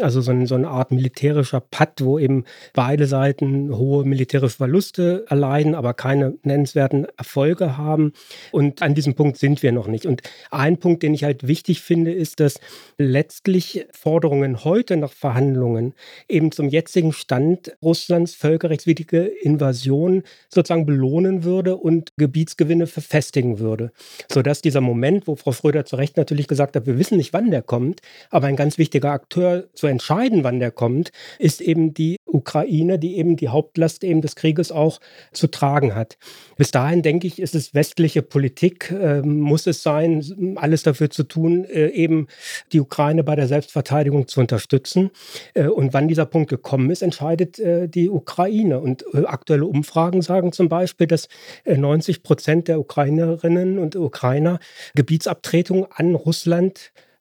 Also so, ein, so eine Art militärischer Patt, wo eben beide Seiten hohe militärische Verluste erleiden, aber keine nennenswerten Erfolge haben. Und an diesem Punkt sind wir noch nicht. Und ein Punkt, den ich halt wichtig finde, ist, dass letztlich Forderungen heute nach Verhandlungen eben zum jetzigen Stand Russlands völkerrechtswidrige Invasion sozusagen belohnen würde und Gebietsgewinne verfestigen würde. Sodass dieser Moment, wo Frau Schröder zu Recht natürlich gesagt gesagt habe, wir wissen nicht, wann der kommt, aber ein ganz wichtiger Akteur zu entscheiden, wann der kommt, ist eben die Ukraine, die eben die Hauptlast eben des Krieges auch zu tragen hat. Bis dahin, denke ich, ist es westliche Politik, äh, muss es sein, alles dafür zu tun, äh, eben die Ukraine bei der Selbstverteidigung zu unterstützen. Äh, und wann dieser Punkt gekommen ist, entscheidet äh, die Ukraine. Und äh, aktuelle Umfragen sagen zum Beispiel, dass 90 äh, Prozent der Ukrainerinnen und Ukrainer Gebietsabtretung an Russland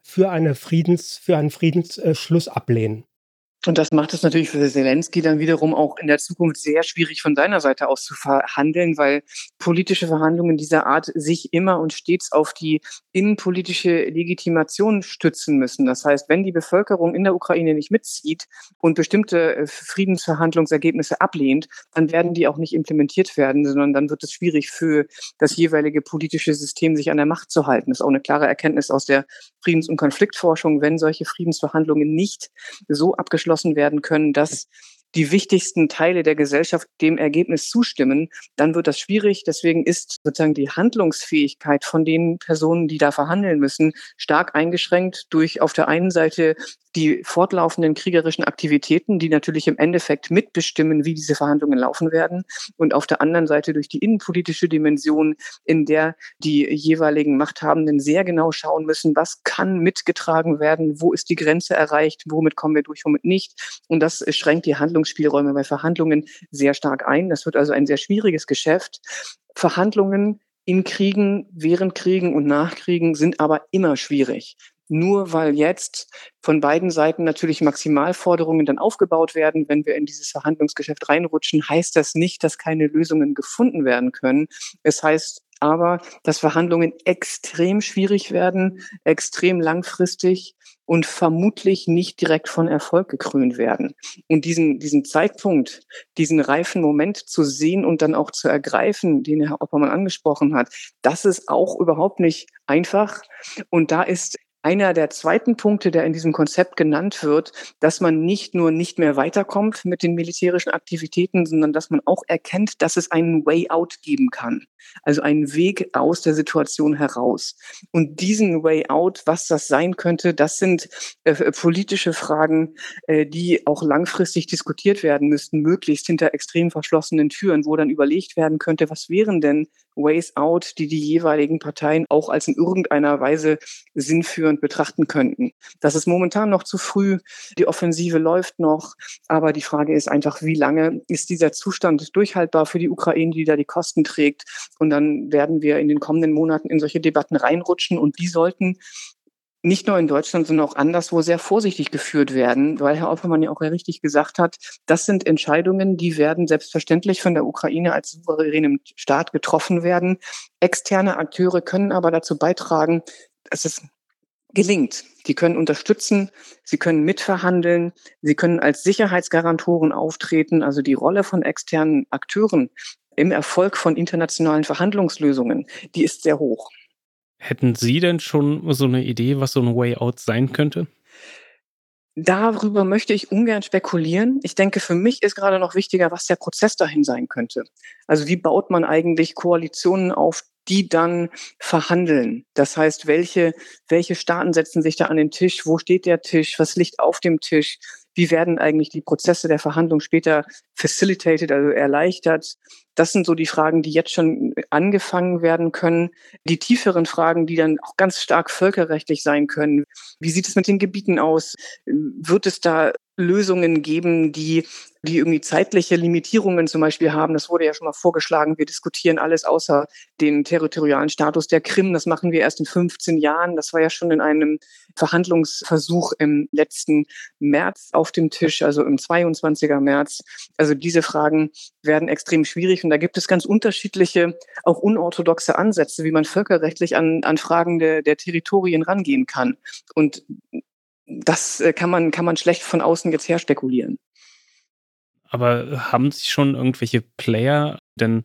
für, eine Friedens, für einen Friedensschluss ablehnen. Und das macht es natürlich für Zelensky dann wiederum auch in der Zukunft sehr schwierig von seiner Seite aus zu verhandeln, weil politische Verhandlungen dieser Art sich immer und stets auf die innenpolitische Legitimation stützen müssen. Das heißt, wenn die Bevölkerung in der Ukraine nicht mitzieht und bestimmte äh, Friedensverhandlungsergebnisse ablehnt, dann werden die auch nicht implementiert werden, sondern dann wird es schwierig für das jeweilige politische System, sich an der Macht zu halten. Das ist auch eine klare Erkenntnis aus der Friedens- und Konfliktforschung. Wenn solche Friedensverhandlungen nicht so abgeschlossen abgeschlossen werden können, dass die wichtigsten Teile der Gesellschaft dem Ergebnis zustimmen, dann wird das schwierig. Deswegen ist sozusagen die Handlungsfähigkeit von den Personen, die da verhandeln müssen, stark eingeschränkt durch auf der einen Seite die fortlaufenden kriegerischen Aktivitäten, die natürlich im Endeffekt mitbestimmen, wie diese Verhandlungen laufen werden. Und auf der anderen Seite durch die innenpolitische Dimension, in der die jeweiligen Machthabenden sehr genau schauen müssen, was kann mitgetragen werden, wo ist die Grenze erreicht, womit kommen wir durch, womit nicht. Und das schränkt die Handlungsspielräume bei Verhandlungen sehr stark ein. Das wird also ein sehr schwieriges Geschäft. Verhandlungen in Kriegen, während Kriegen und nach Kriegen sind aber immer schwierig nur weil jetzt von beiden Seiten natürlich Maximalforderungen dann aufgebaut werden, wenn wir in dieses Verhandlungsgeschäft reinrutschen, heißt das nicht, dass keine Lösungen gefunden werden können. Es heißt aber, dass Verhandlungen extrem schwierig werden, extrem langfristig und vermutlich nicht direkt von Erfolg gekrönt werden. Und diesen, diesen Zeitpunkt, diesen reifen Moment zu sehen und dann auch zu ergreifen, den Herr Oppermann angesprochen hat, das ist auch überhaupt nicht einfach. Und da ist einer der zweiten Punkte, der in diesem Konzept genannt wird, dass man nicht nur nicht mehr weiterkommt mit den militärischen Aktivitäten, sondern dass man auch erkennt, dass es einen Way out geben kann. Also einen Weg aus der Situation heraus. Und diesen Way out, was das sein könnte, das sind äh, politische Fragen, äh, die auch langfristig diskutiert werden müssten, möglichst hinter extrem verschlossenen Türen, wo dann überlegt werden könnte, was wären denn Ways out, die die jeweiligen Parteien auch als in irgendeiner Weise sinnführend betrachten könnten. Das ist momentan noch zu früh. Die Offensive läuft noch. Aber die Frage ist einfach, wie lange ist dieser Zustand durchhaltbar für die Ukraine, die da die Kosten trägt? Und dann werden wir in den kommenden Monaten in solche Debatten reinrutschen und die sollten nicht nur in Deutschland, sondern auch anderswo sehr vorsichtig geführt werden, weil Herr Oppermann ja auch richtig gesagt hat, das sind Entscheidungen, die werden selbstverständlich von der Ukraine als souveränem Staat getroffen werden. Externe Akteure können aber dazu beitragen, dass es gelingt. Die können unterstützen, sie können mitverhandeln, sie können als Sicherheitsgarantoren auftreten. Also die Rolle von externen Akteuren im Erfolg von internationalen Verhandlungslösungen, die ist sehr hoch. Hätten Sie denn schon so eine Idee, was so ein Way Out sein könnte? Darüber möchte ich ungern spekulieren. Ich denke, für mich ist gerade noch wichtiger, was der Prozess dahin sein könnte. Also wie baut man eigentlich Koalitionen auf, die dann verhandeln. Das heißt, welche, welche Staaten setzen sich da an den Tisch? Wo steht der Tisch? Was liegt auf dem Tisch? Wie werden eigentlich die Prozesse der Verhandlung später facilitated, also erleichtert? Das sind so die Fragen, die jetzt schon angefangen werden können. Die tieferen Fragen, die dann auch ganz stark völkerrechtlich sein können. Wie sieht es mit den Gebieten aus? Wird es da Lösungen geben, die, die irgendwie zeitliche Limitierungen zum Beispiel haben. Das wurde ja schon mal vorgeschlagen. Wir diskutieren alles außer den territorialen Status der Krim. Das machen wir erst in 15 Jahren. Das war ja schon in einem Verhandlungsversuch im letzten März auf dem Tisch, also im 22er März. Also diese Fragen werden extrem schwierig und da gibt es ganz unterschiedliche, auch unorthodoxe Ansätze, wie man völkerrechtlich an, an Fragen der, der Territorien rangehen kann. Und das äh, kann man, kann man schlecht von außen jetzt her spekulieren. Aber haben sich schon irgendwelche Player denn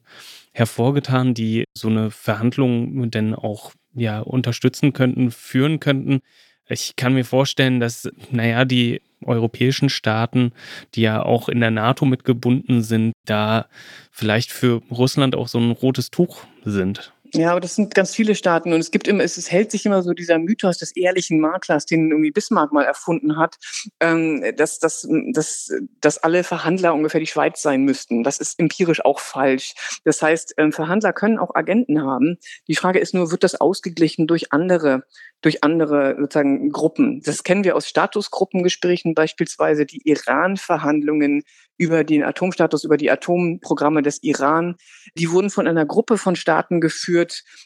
hervorgetan, die so eine Verhandlung denn auch ja unterstützen könnten, führen könnten? Ich kann mir vorstellen, dass, naja, die europäischen Staaten, die ja auch in der NATO mitgebunden sind, da vielleicht für Russland auch so ein rotes Tuch sind. Ja, aber das sind ganz viele Staaten und es gibt immer, es, es hält sich immer so dieser Mythos des ehrlichen Maklers, den irgendwie Bismarck mal erfunden hat, ähm, dass, dass, dass, dass alle Verhandler ungefähr die Schweiz sein müssten. Das ist empirisch auch falsch. Das heißt, ähm, Verhandler können auch Agenten haben. Die Frage ist nur, wird das ausgeglichen durch andere durch andere sozusagen Gruppen. Das kennen wir aus Statusgruppengesprächen, beispielsweise die Iran-Verhandlungen über den Atomstatus, über die Atomprogramme des Iran. Die wurden von einer Gruppe von Staaten geführt.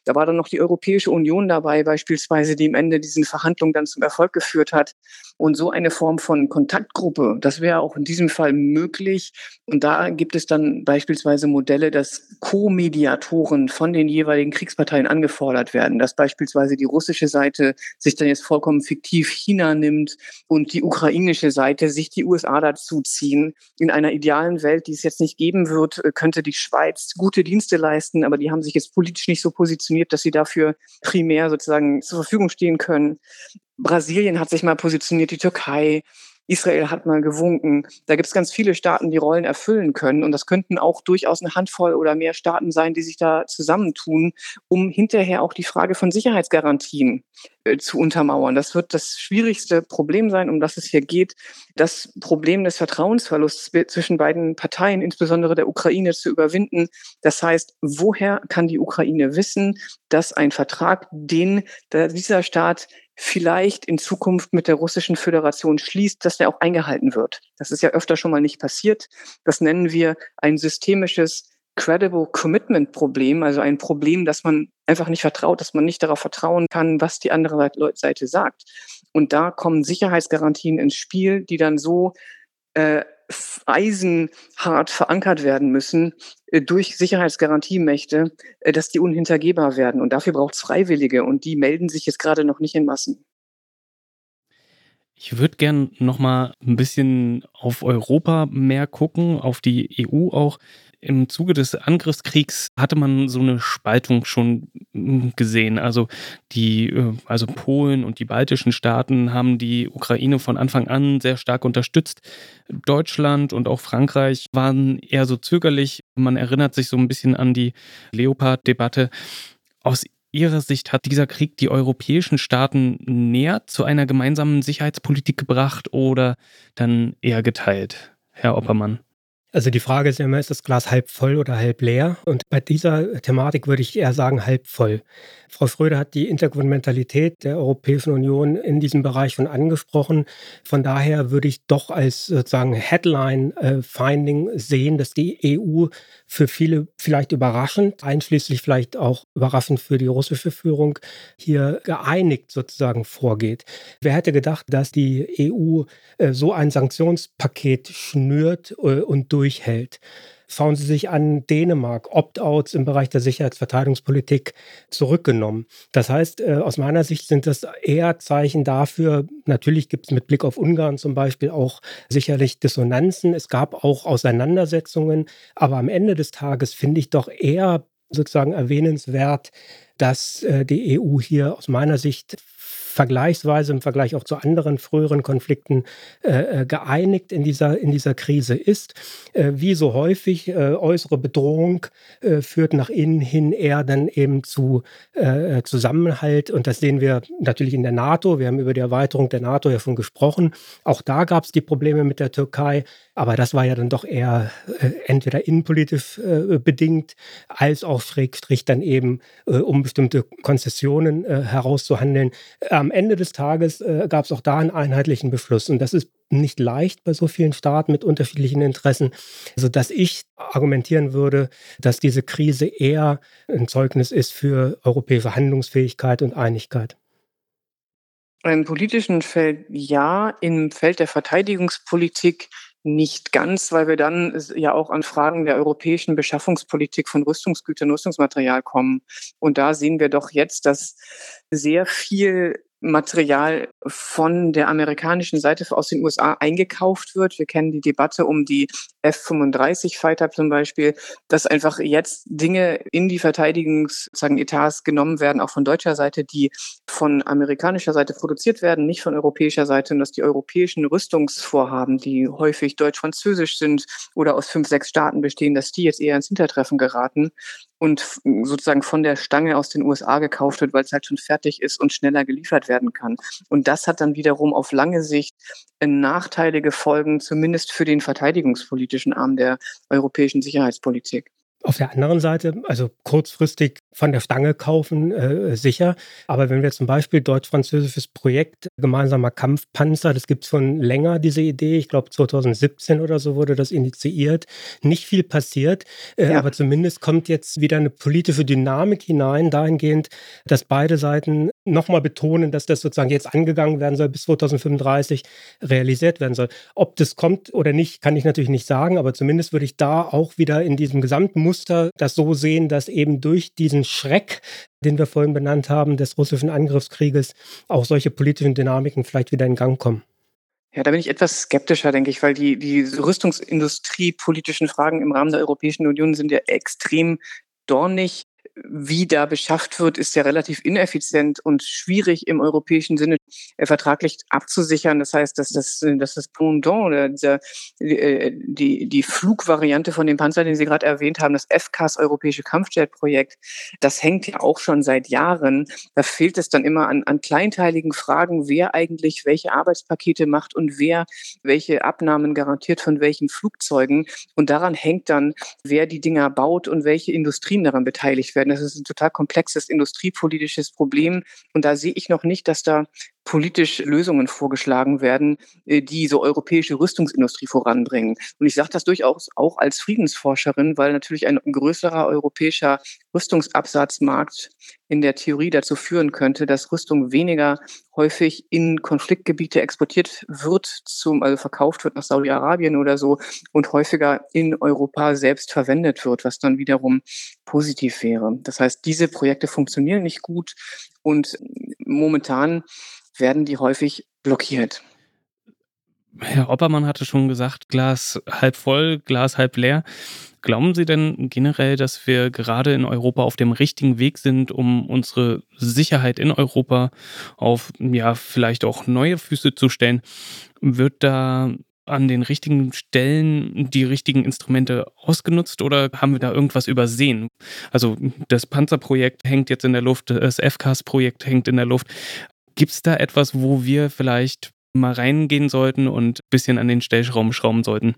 Da war dann noch die Europäische Union dabei, beispielsweise, die am Ende diesen Verhandlungen dann zum Erfolg geführt hat. Und so eine Form von Kontaktgruppe, das wäre auch in diesem Fall möglich. Und da gibt es dann beispielsweise Modelle, dass Co-Mediatoren von den jeweiligen Kriegsparteien angefordert werden, dass beispielsweise die russische Seite sich dann jetzt vollkommen fiktiv China nimmt und die ukrainische Seite sich die USA dazu ziehen. In einer idealen Welt, die es jetzt nicht geben wird, könnte die Schweiz gute Dienste leisten, aber die haben sich jetzt politisch nicht so positioniert, dass sie dafür primär sozusagen zur Verfügung stehen können. Brasilien hat sich mal positioniert, die Türkei, Israel hat mal gewunken. Da gibt es ganz viele Staaten, die Rollen erfüllen können. Und das könnten auch durchaus eine Handvoll oder mehr Staaten sein, die sich da zusammentun, um hinterher auch die Frage von Sicherheitsgarantien äh, zu untermauern. Das wird das schwierigste Problem sein, um das es hier geht, das Problem des Vertrauensverlusts zwischen beiden Parteien, insbesondere der Ukraine, zu überwinden. Das heißt, woher kann die Ukraine wissen, dass ein Vertrag, den dieser Staat vielleicht in Zukunft mit der russischen Föderation schließt, dass der auch eingehalten wird. Das ist ja öfter schon mal nicht passiert. Das nennen wir ein systemisches Credible Commitment Problem, also ein Problem, dass man einfach nicht vertraut, dass man nicht darauf vertrauen kann, was die andere Seite sagt. Und da kommen Sicherheitsgarantien ins Spiel, die dann so äh, eisenhart verankert werden müssen äh, durch Sicherheitsgarantiemächte, äh, dass die unhintergehbar werden. Und dafür braucht es Freiwillige und die melden sich jetzt gerade noch nicht in Massen. Ich würde gern noch mal ein bisschen auf Europa mehr gucken, auf die EU auch. Im Zuge des Angriffskriegs hatte man so eine Spaltung schon hm, gesehen. Also die, äh, also Polen und die baltischen Staaten haben die Ukraine von Anfang an sehr stark unterstützt. Deutschland und auch Frankreich waren eher so zögerlich. Man erinnert sich so ein bisschen an die Leopard-Debatte. Aus Ihrer Sicht hat dieser Krieg die europäischen Staaten näher zu einer gemeinsamen Sicherheitspolitik gebracht oder dann eher geteilt, Herr Oppermann? Also die Frage ist immer, ist das Glas halb voll oder halb leer? Und bei dieser Thematik würde ich eher sagen halb voll. Frau Schröder hat die Intergouvernementalität der Europäischen Union in diesem Bereich schon angesprochen. Von daher würde ich doch als sozusagen Headline-Finding sehen, dass die EU für viele vielleicht überraschend, einschließlich vielleicht auch überraschend für die russische Führung, hier geeinigt sozusagen vorgeht. Wer hätte gedacht, dass die EU äh, so ein Sanktionspaket schnürt äh, und durchhält? Schauen Sie sich an Dänemark, Opt-outs im Bereich der Sicherheitsverteidigungspolitik zurückgenommen. Das heißt, äh, aus meiner Sicht sind das eher Zeichen dafür, natürlich gibt es mit Blick auf Ungarn zum Beispiel auch sicherlich Dissonanzen. Es gab auch Auseinandersetzungen, aber am Ende des Tages finde ich doch eher sozusagen erwähnenswert, dass äh, die EU hier aus meiner Sicht vergleichsweise im Vergleich auch zu anderen früheren Konflikten äh, äh, geeinigt in dieser, in dieser Krise ist. Äh, wie so häufig, äh, äußere Bedrohung äh, führt nach innen hin eher dann eben zu äh, Zusammenhalt. Und das sehen wir natürlich in der NATO. Wir haben über die Erweiterung der NATO ja schon gesprochen. Auch da gab es die Probleme mit der Türkei. Aber das war ja dann doch eher äh, entweder innenpolitisch äh, bedingt, als auch schrägstrich dann eben, äh, um bestimmte Konzessionen äh, herauszuhandeln. Am Ende des Tages äh, gab es auch da einen einheitlichen Beschluss. Und das ist nicht leicht bei so vielen Staaten mit unterschiedlichen Interessen, sodass ich argumentieren würde, dass diese Krise eher ein Zeugnis ist für europäische Handlungsfähigkeit und Einigkeit. Im politischen Feld ja, im Feld der Verteidigungspolitik nicht ganz, weil wir dann ja auch an Fragen der europäischen Beschaffungspolitik von Rüstungsgütern, Rüstungsmaterial kommen. Und da sehen wir doch jetzt, dass sehr viel Material von der amerikanischen Seite aus den USA eingekauft wird. Wir kennen die Debatte um die F-35 Fighter zum Beispiel, dass einfach jetzt Dinge in die Verteidigungsetats genommen werden, auch von deutscher Seite, die von amerikanischer Seite produziert werden, nicht von europäischer Seite und dass die europäischen Rüstungsvorhaben, die häufig deutsch-französisch sind oder aus fünf, sechs Staaten bestehen, dass die jetzt eher ins Hintertreffen geraten und sozusagen von der Stange aus den USA gekauft wird, weil es halt schon fertig ist und schneller geliefert werden kann. Und das hat dann wiederum auf lange Sicht nachteilige Folgen, zumindest für den verteidigungspolitischen Arm der europäischen Sicherheitspolitik. Auf der anderen Seite, also kurzfristig von der Stange kaufen, äh, sicher. Aber wenn wir zum Beispiel deutsch-französisches Projekt gemeinsamer Kampfpanzer, das gibt es schon länger, diese Idee, ich glaube 2017 oder so wurde das initiiert, nicht viel passiert. Äh, ja. Aber zumindest kommt jetzt wieder eine politische Dynamik hinein, dahingehend, dass beide Seiten nochmal betonen, dass das sozusagen jetzt angegangen werden soll, bis 2035 realisiert werden soll. Ob das kommt oder nicht, kann ich natürlich nicht sagen, aber zumindest würde ich da auch wieder in diesem gesamten Muster das so sehen, dass eben durch diesen Schreck, den wir vorhin benannt haben, des russischen Angriffskrieges, auch solche politischen Dynamiken vielleicht wieder in Gang kommen. Ja, da bin ich etwas skeptischer, denke ich, weil die, die Rüstungsindustrie politischen Fragen im Rahmen der Europäischen Union sind ja extrem dornig wie da beschafft wird, ist ja relativ ineffizient und schwierig im europäischen Sinne äh, vertraglich abzusichern. Das heißt, dass das, dass das Pendant oder dieser, äh, die, die Flugvariante von dem Panzer, den Sie gerade erwähnt haben, das FCAS, Europäische Kampfjetprojekt, das hängt ja auch schon seit Jahren. Da fehlt es dann immer an, an kleinteiligen Fragen, wer eigentlich welche Arbeitspakete macht und wer welche Abnahmen garantiert von welchen Flugzeugen. Und daran hängt dann, wer die Dinger baut und welche Industrien daran beteiligt werden werden. Das ist ein total komplexes industriepolitisches Problem. Und da sehe ich noch nicht, dass da politisch Lösungen vorgeschlagen werden, äh, die so europäische Rüstungsindustrie voranbringen. Und ich sage das durchaus auch als Friedensforscherin, weil natürlich ein größerer europäischer Rüstungsabsatzmarkt in der Theorie dazu führen könnte, dass Rüstung weniger häufig in Konfliktgebiete exportiert wird, zum, also verkauft wird nach Saudi-Arabien oder so und häufiger in Europa selbst verwendet wird, was dann wiederum positiv wäre. Das heißt, diese Projekte funktionieren nicht gut und momentan werden die häufig blockiert. Herr Oppermann hatte schon gesagt, Glas halb voll, Glas halb leer. Glauben Sie denn generell, dass wir gerade in Europa auf dem richtigen Weg sind, um unsere Sicherheit in Europa auf, ja, vielleicht auch neue Füße zu stellen? Wird da an den richtigen Stellen die richtigen Instrumente ausgenutzt oder haben wir da irgendwas übersehen? Also das Panzerprojekt hängt jetzt in der Luft, das FCAS-Projekt hängt in der Luft. Gibt es da etwas, wo wir vielleicht mal reingehen sollten und ein bisschen an den Stellschrauben schrauben sollten?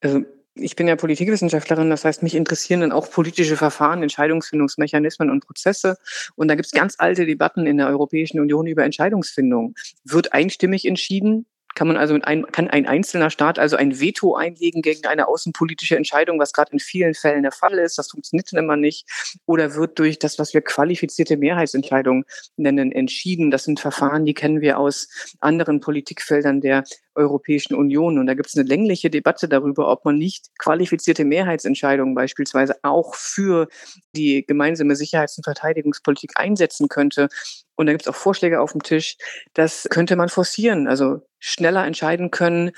Also ich bin ja Politikwissenschaftlerin, das heißt, mich interessieren dann auch politische Verfahren, Entscheidungsfindungsmechanismen und Prozesse. Und da gibt es ganz alte Debatten in der Europäischen Union über Entscheidungsfindung. Wird einstimmig entschieden? Kann man also ein, kann ein einzelner Staat also ein Veto einlegen gegen eine außenpolitische Entscheidung, was gerade in vielen Fällen der Fall ist. Das funktioniert dann immer nicht. Oder wird durch das, was wir qualifizierte Mehrheitsentscheidungen nennen, entschieden. Das sind Verfahren, die kennen wir aus anderen Politikfeldern der Europäischen Union. Und da gibt es eine längliche Debatte darüber, ob man nicht qualifizierte Mehrheitsentscheidungen beispielsweise auch für die gemeinsame Sicherheits- und Verteidigungspolitik einsetzen könnte. Und da gibt es auch Vorschläge auf dem Tisch. Das könnte man forcieren, also schneller entscheiden können,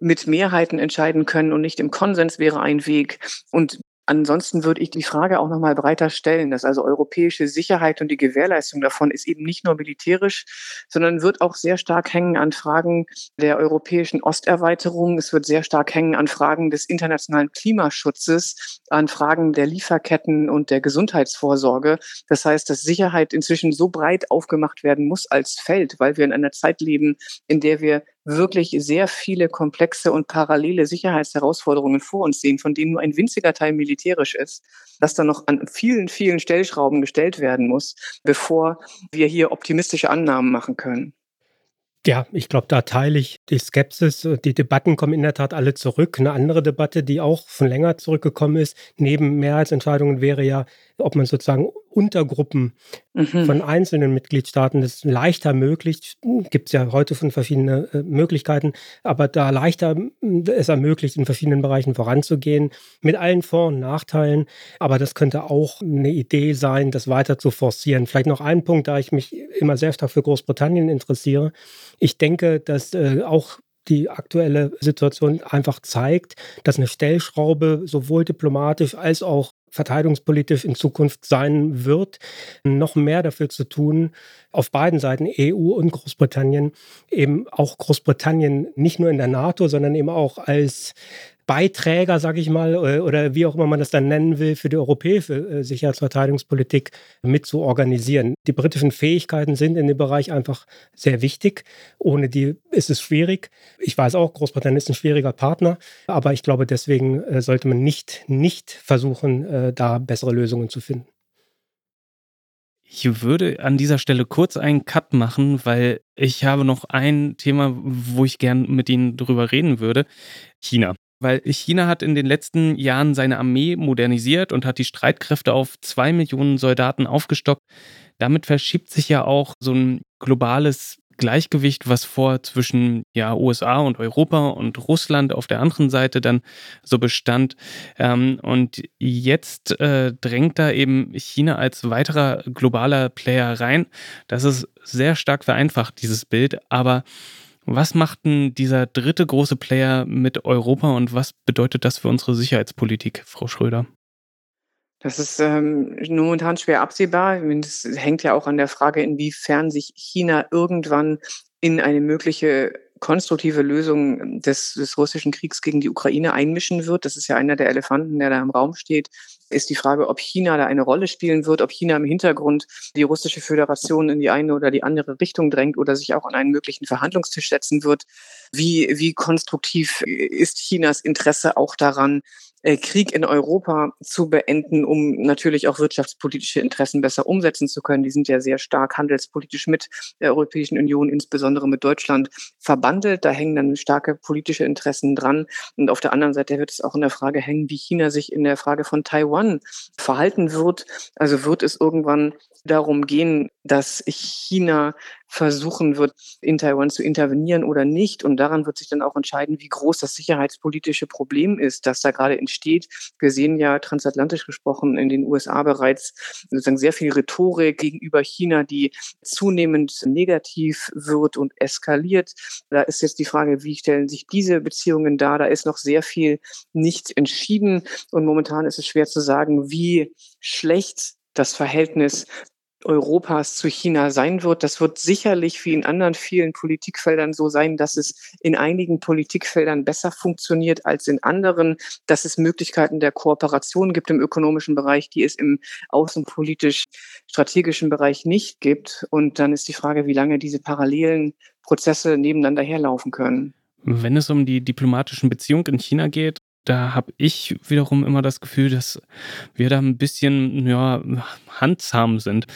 mit Mehrheiten entscheiden können und nicht im Konsens wäre ein Weg. Und Ansonsten würde ich die Frage auch nochmal breiter stellen, dass also europäische Sicherheit und die Gewährleistung davon ist eben nicht nur militärisch, sondern wird auch sehr stark hängen an Fragen der europäischen Osterweiterung. Es wird sehr stark hängen an Fragen des internationalen Klimaschutzes, an Fragen der Lieferketten und der Gesundheitsvorsorge. Das heißt, dass Sicherheit inzwischen so breit aufgemacht werden muss als Feld, weil wir in einer Zeit leben, in der wir wirklich sehr viele komplexe und parallele Sicherheitsherausforderungen vor uns sehen, von denen nur ein winziger Teil militärisch ist, dass da noch an vielen, vielen Stellschrauben gestellt werden muss, bevor wir hier optimistische Annahmen machen können. Ja, ich glaube, da teile ich die Skepsis. Die Debatten kommen in der Tat alle zurück. Eine andere Debatte, die auch von länger zurückgekommen ist, neben Mehrheitsentscheidungen, wäre ja, ob man sozusagen Untergruppen mhm. von einzelnen Mitgliedstaaten das leichter möglich, gibt es ja heute von verschiedenen äh, Möglichkeiten, aber da leichter äh, es ermöglicht, in verschiedenen Bereichen voranzugehen, mit allen Vor- und Nachteilen. Aber das könnte auch eine Idee sein, das weiter zu forcieren. Vielleicht noch ein Punkt, da ich mich immer sehr stark für Großbritannien interessiere. Ich denke, dass äh, auch die aktuelle Situation einfach zeigt, dass eine Stellschraube sowohl diplomatisch als auch verteidigungspolitisch in Zukunft sein wird, noch mehr dafür zu tun, auf beiden Seiten, EU und Großbritannien, eben auch Großbritannien nicht nur in der NATO, sondern eben auch als Beiträger, sage ich mal, äh, oder wie auch immer man das dann nennen will, für die europäische äh, Sicherheits- und Verteidigungspolitik mit zu organisieren. Die britischen Fähigkeiten sind in dem Bereich einfach sehr wichtig. Ohne die ist es schwierig. Ich weiß auch, Großbritannien ist ein schwieriger Partner, aber ich glaube, deswegen äh, sollte man nicht, nicht versuchen, da bessere Lösungen zu finden. Ich würde an dieser Stelle kurz einen Cut machen, weil ich habe noch ein Thema, wo ich gern mit Ihnen drüber reden würde. China weil China hat in den letzten Jahren seine Armee modernisiert und hat die Streitkräfte auf zwei Millionen Soldaten aufgestockt. Damit verschiebt sich ja auch so ein globales Gleichgewicht, was vor zwischen ja, USA und Europa und Russland auf der anderen Seite dann so bestand. Ähm, und jetzt äh, drängt da eben China als weiterer globaler Player rein. Das ist sehr stark vereinfacht, dieses Bild, aber was macht denn dieser dritte große Player mit Europa und was bedeutet das für unsere Sicherheitspolitik, Frau Schröder? Das ist ähm, momentan schwer absehbar. Das hängt ja auch an der Frage, inwiefern sich China irgendwann in eine mögliche konstruktive Lösung des, des russischen Kriegs gegen die Ukraine einmischen wird. Das ist ja einer der Elefanten, der da im Raum steht ist die Frage, ob China da eine Rolle spielen wird, ob China im Hintergrund die russische Föderation in die eine oder die andere Richtung drängt oder sich auch an einen möglichen Verhandlungstisch setzen wird. Wie, wie konstruktiv ist Chinas Interesse auch daran, Krieg in Europa zu beenden, um natürlich auch wirtschaftspolitische Interessen besser umsetzen zu können. Die sind ja sehr stark handelspolitisch mit der Europäischen Union, insbesondere mit Deutschland, verbandelt. Da hängen dann starke politische Interessen dran. Und auf der anderen Seite wird es auch in der Frage hängen, wie China sich in der Frage von Taiwan verhalten wird. Also wird es irgendwann darum gehen, dass China versuchen wird, in Taiwan zu intervenieren oder nicht. Und daran wird sich dann auch entscheiden, wie groß das sicherheitspolitische Problem ist, das da gerade entsteht. Wir sehen ja transatlantisch gesprochen in den USA bereits sozusagen sehr viel Rhetorik gegenüber China, die zunehmend negativ wird und eskaliert. Da ist jetzt die Frage, wie stellen sich diese Beziehungen dar? Da ist noch sehr viel nicht entschieden. Und momentan ist es schwer zu sagen, wie schlecht das Verhältnis Europas zu China sein wird. Das wird sicherlich wie in anderen vielen Politikfeldern so sein, dass es in einigen Politikfeldern besser funktioniert als in anderen, dass es Möglichkeiten der Kooperation gibt im ökonomischen Bereich, die es im außenpolitisch strategischen Bereich nicht gibt. Und dann ist die Frage, wie lange diese parallelen Prozesse nebeneinander herlaufen können. Wenn es um die diplomatischen Beziehungen in China geht, da habe ich wiederum immer das Gefühl, dass wir da ein bisschen ja, handzahm sind.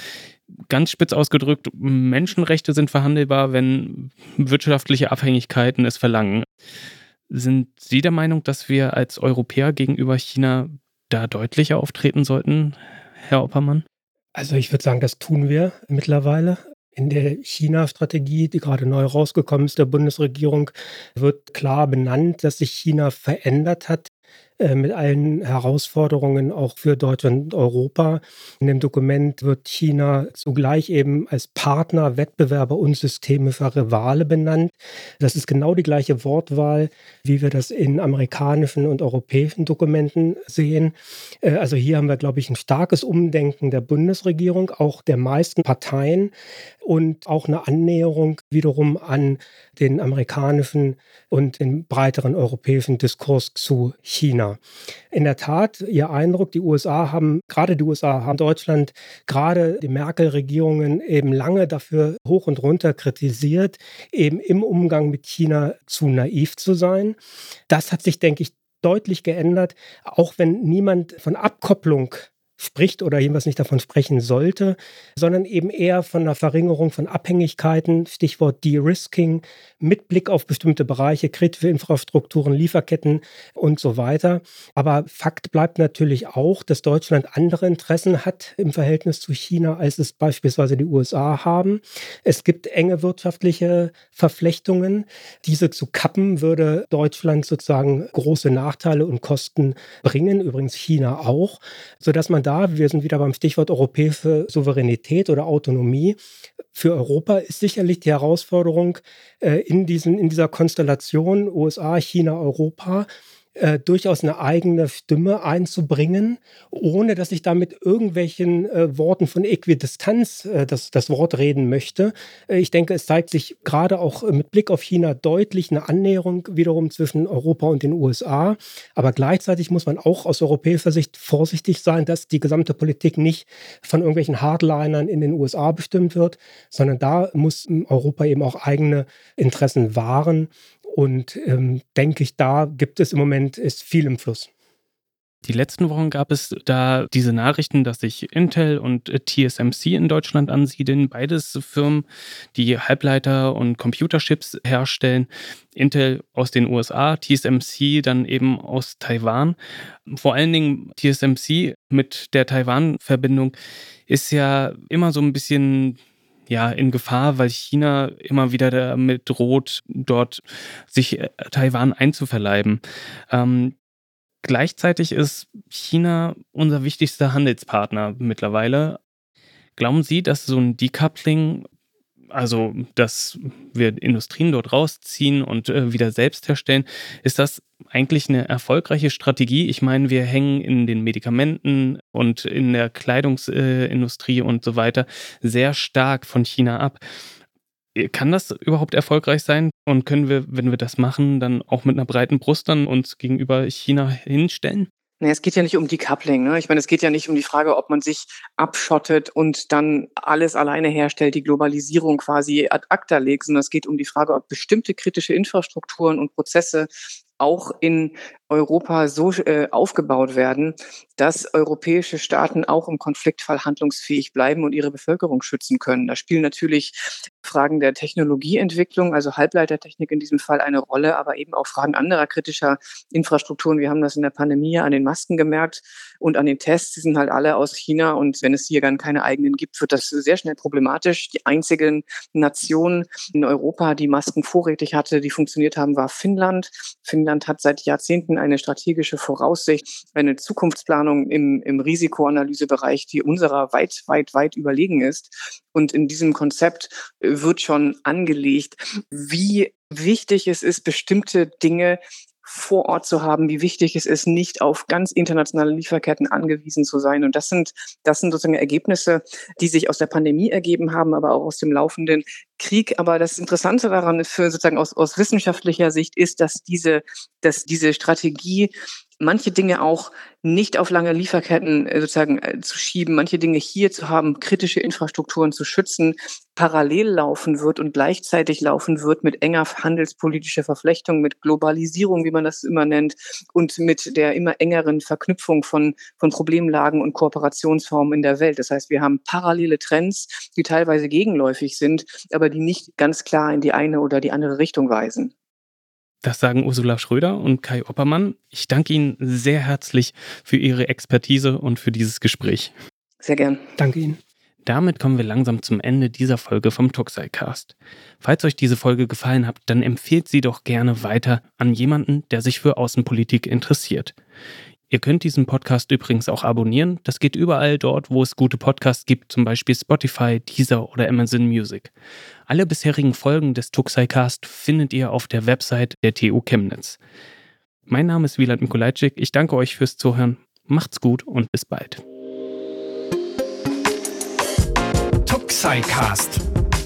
Ganz spitz ausgedrückt, Menschenrechte sind verhandelbar, wenn wirtschaftliche Abhängigkeiten es verlangen. Sind Sie der Meinung, dass wir als Europäer gegenüber China da deutlicher auftreten sollten, Herr Oppermann? Also ich würde sagen, das tun wir mittlerweile. In der China-Strategie, die gerade neu rausgekommen ist, der Bundesregierung, wird klar benannt, dass sich China verändert hat mit allen Herausforderungen auch für Deutschland und Europa. In dem Dokument wird China zugleich eben als Partner, Wettbewerber und systemischer Rivale benannt. Das ist genau die gleiche Wortwahl, wie wir das in amerikanischen und europäischen Dokumenten sehen. Äh, also hier haben wir, glaube ich, ein starkes Umdenken der Bundesregierung, auch der meisten Parteien und auch eine Annäherung wiederum an den amerikanischen und den breiteren europäischen Diskurs zu China. In der Tat, Ihr Eindruck, die USA haben, gerade die USA haben Deutschland, gerade die Merkel-Regierungen eben lange dafür hoch und runter kritisiert, eben im Umgang mit China zu naiv zu sein. Das hat sich, denke ich, deutlich geändert, auch wenn niemand von Abkopplung spricht oder jedenfalls nicht davon sprechen sollte, sondern eben eher von einer Verringerung von Abhängigkeiten, Stichwort De-Risking, mit Blick auf bestimmte Bereiche, kritische Infrastrukturen, Lieferketten und so weiter. Aber Fakt bleibt natürlich auch, dass Deutschland andere Interessen hat im Verhältnis zu China, als es beispielsweise die USA haben. Es gibt enge wirtschaftliche Verflechtungen. Diese zu kappen würde Deutschland sozusagen große Nachteile und Kosten bringen, übrigens China auch, sodass man da da, wir sind wieder beim Stichwort europäische Souveränität oder Autonomie. Für Europa ist sicherlich die Herausforderung äh, in, diesen, in dieser Konstellation USA, China, Europa, äh, durchaus eine eigene Stimme einzubringen, ohne dass ich damit irgendwelchen äh, Worten von Äquidistanz äh, das, das Wort reden möchte. Äh, ich denke, es zeigt sich gerade auch mit Blick auf China deutlich eine Annäherung wiederum zwischen Europa und den USA. Aber gleichzeitig muss man auch aus europäischer Sicht vorsichtig sein, dass die gesamte Politik nicht von irgendwelchen Hardlinern in den USA bestimmt wird, sondern da muss Europa eben auch eigene Interessen wahren. Und ähm, denke ich, da gibt es im Moment ist viel im Fluss. Die letzten Wochen gab es da diese Nachrichten, dass sich Intel und äh, TSMC in Deutschland ansiedeln. Beides Firmen, die Halbleiter und Computerchips herstellen. Intel aus den USA, TSMC dann eben aus Taiwan. Vor allen Dingen TSMC mit der Taiwan-Verbindung ist ja immer so ein bisschen ja in Gefahr, weil China immer wieder damit droht, dort sich äh, Taiwan einzuverleiben. Ähm, gleichzeitig ist China unser wichtigster Handelspartner mittlerweile. Glauben Sie, dass so ein Decoupling also dass wir Industrien dort rausziehen und äh, wieder selbst herstellen, ist das eigentlich eine erfolgreiche Strategie? Ich meine, wir hängen in den Medikamenten und in der Kleidungsindustrie äh, und so weiter sehr stark von China ab. Kann das überhaupt erfolgreich sein? Und können wir, wenn wir das machen, dann auch mit einer breiten Brust dann uns gegenüber China hinstellen? Nee, es geht ja nicht um Decoupling. Ne? Ich meine, es geht ja nicht um die Frage, ob man sich abschottet und dann alles alleine herstellt, die Globalisierung quasi ad acta legt, sondern es geht um die Frage, ob bestimmte kritische Infrastrukturen und Prozesse auch in Europa so äh, aufgebaut werden, dass europäische Staaten auch im Konfliktfall handlungsfähig bleiben und ihre Bevölkerung schützen können. Da spielen natürlich Fragen der Technologieentwicklung, also Halbleitertechnik in diesem Fall eine Rolle, aber eben auch Fragen anderer kritischer Infrastrukturen. Wir haben das in der Pandemie an den Masken gemerkt und an den Tests. Die sind halt alle aus China und wenn es hier dann keine eigenen gibt, wird das sehr schnell problematisch. Die einzige Nation in Europa, die Masken vorrätig hatte, die funktioniert haben, war Finnland. Finnland hat seit Jahrzehnten eine strategische Voraussicht, eine Zukunftsplanung im, im Risikoanalysebereich, die unserer weit, weit, weit überlegen ist. Und in diesem Konzept wird schon angelegt, wie wichtig es ist, bestimmte Dinge vor Ort zu haben, wie wichtig es ist, nicht auf ganz internationale Lieferketten angewiesen zu sein. Und das sind, das sind sozusagen Ergebnisse, die sich aus der Pandemie ergeben haben, aber auch aus dem laufenden Krieg. Aber das Interessante daran ist für sozusagen aus, aus wissenschaftlicher Sicht ist, dass diese, dass diese Strategie manche Dinge auch nicht auf lange Lieferketten äh, sozusagen äh, zu schieben, manche Dinge hier zu haben, kritische Infrastrukturen zu schützen, parallel laufen wird und gleichzeitig laufen wird mit enger handelspolitischer Verflechtung, mit Globalisierung, wie man das immer nennt, und mit der immer engeren Verknüpfung von, von Problemlagen und Kooperationsformen in der Welt. Das heißt, wir haben parallele Trends, die teilweise gegenläufig sind, aber die nicht ganz klar in die eine oder die andere Richtung weisen. Das sagen Ursula Schröder und Kai Oppermann. Ich danke Ihnen sehr herzlich für Ihre Expertise und für dieses Gespräch. Sehr gern. Danke Ihnen. Damit kommen wir langsam zum Ende dieser Folge vom Tuxicast. Falls euch diese Folge gefallen hat, dann empfehlt sie doch gerne weiter an jemanden, der sich für Außenpolitik interessiert. Ihr könnt diesen Podcast übrigens auch abonnieren. Das geht überall dort, wo es gute Podcasts gibt, zum Beispiel Spotify, Deezer oder Amazon Music. Alle bisherigen Folgen des Tuxicast findet ihr auf der Website der TU Chemnitz. Mein Name ist Wieland Mikulajczyk. Ich danke euch fürs Zuhören. Macht's gut und bis bald. Tuxicast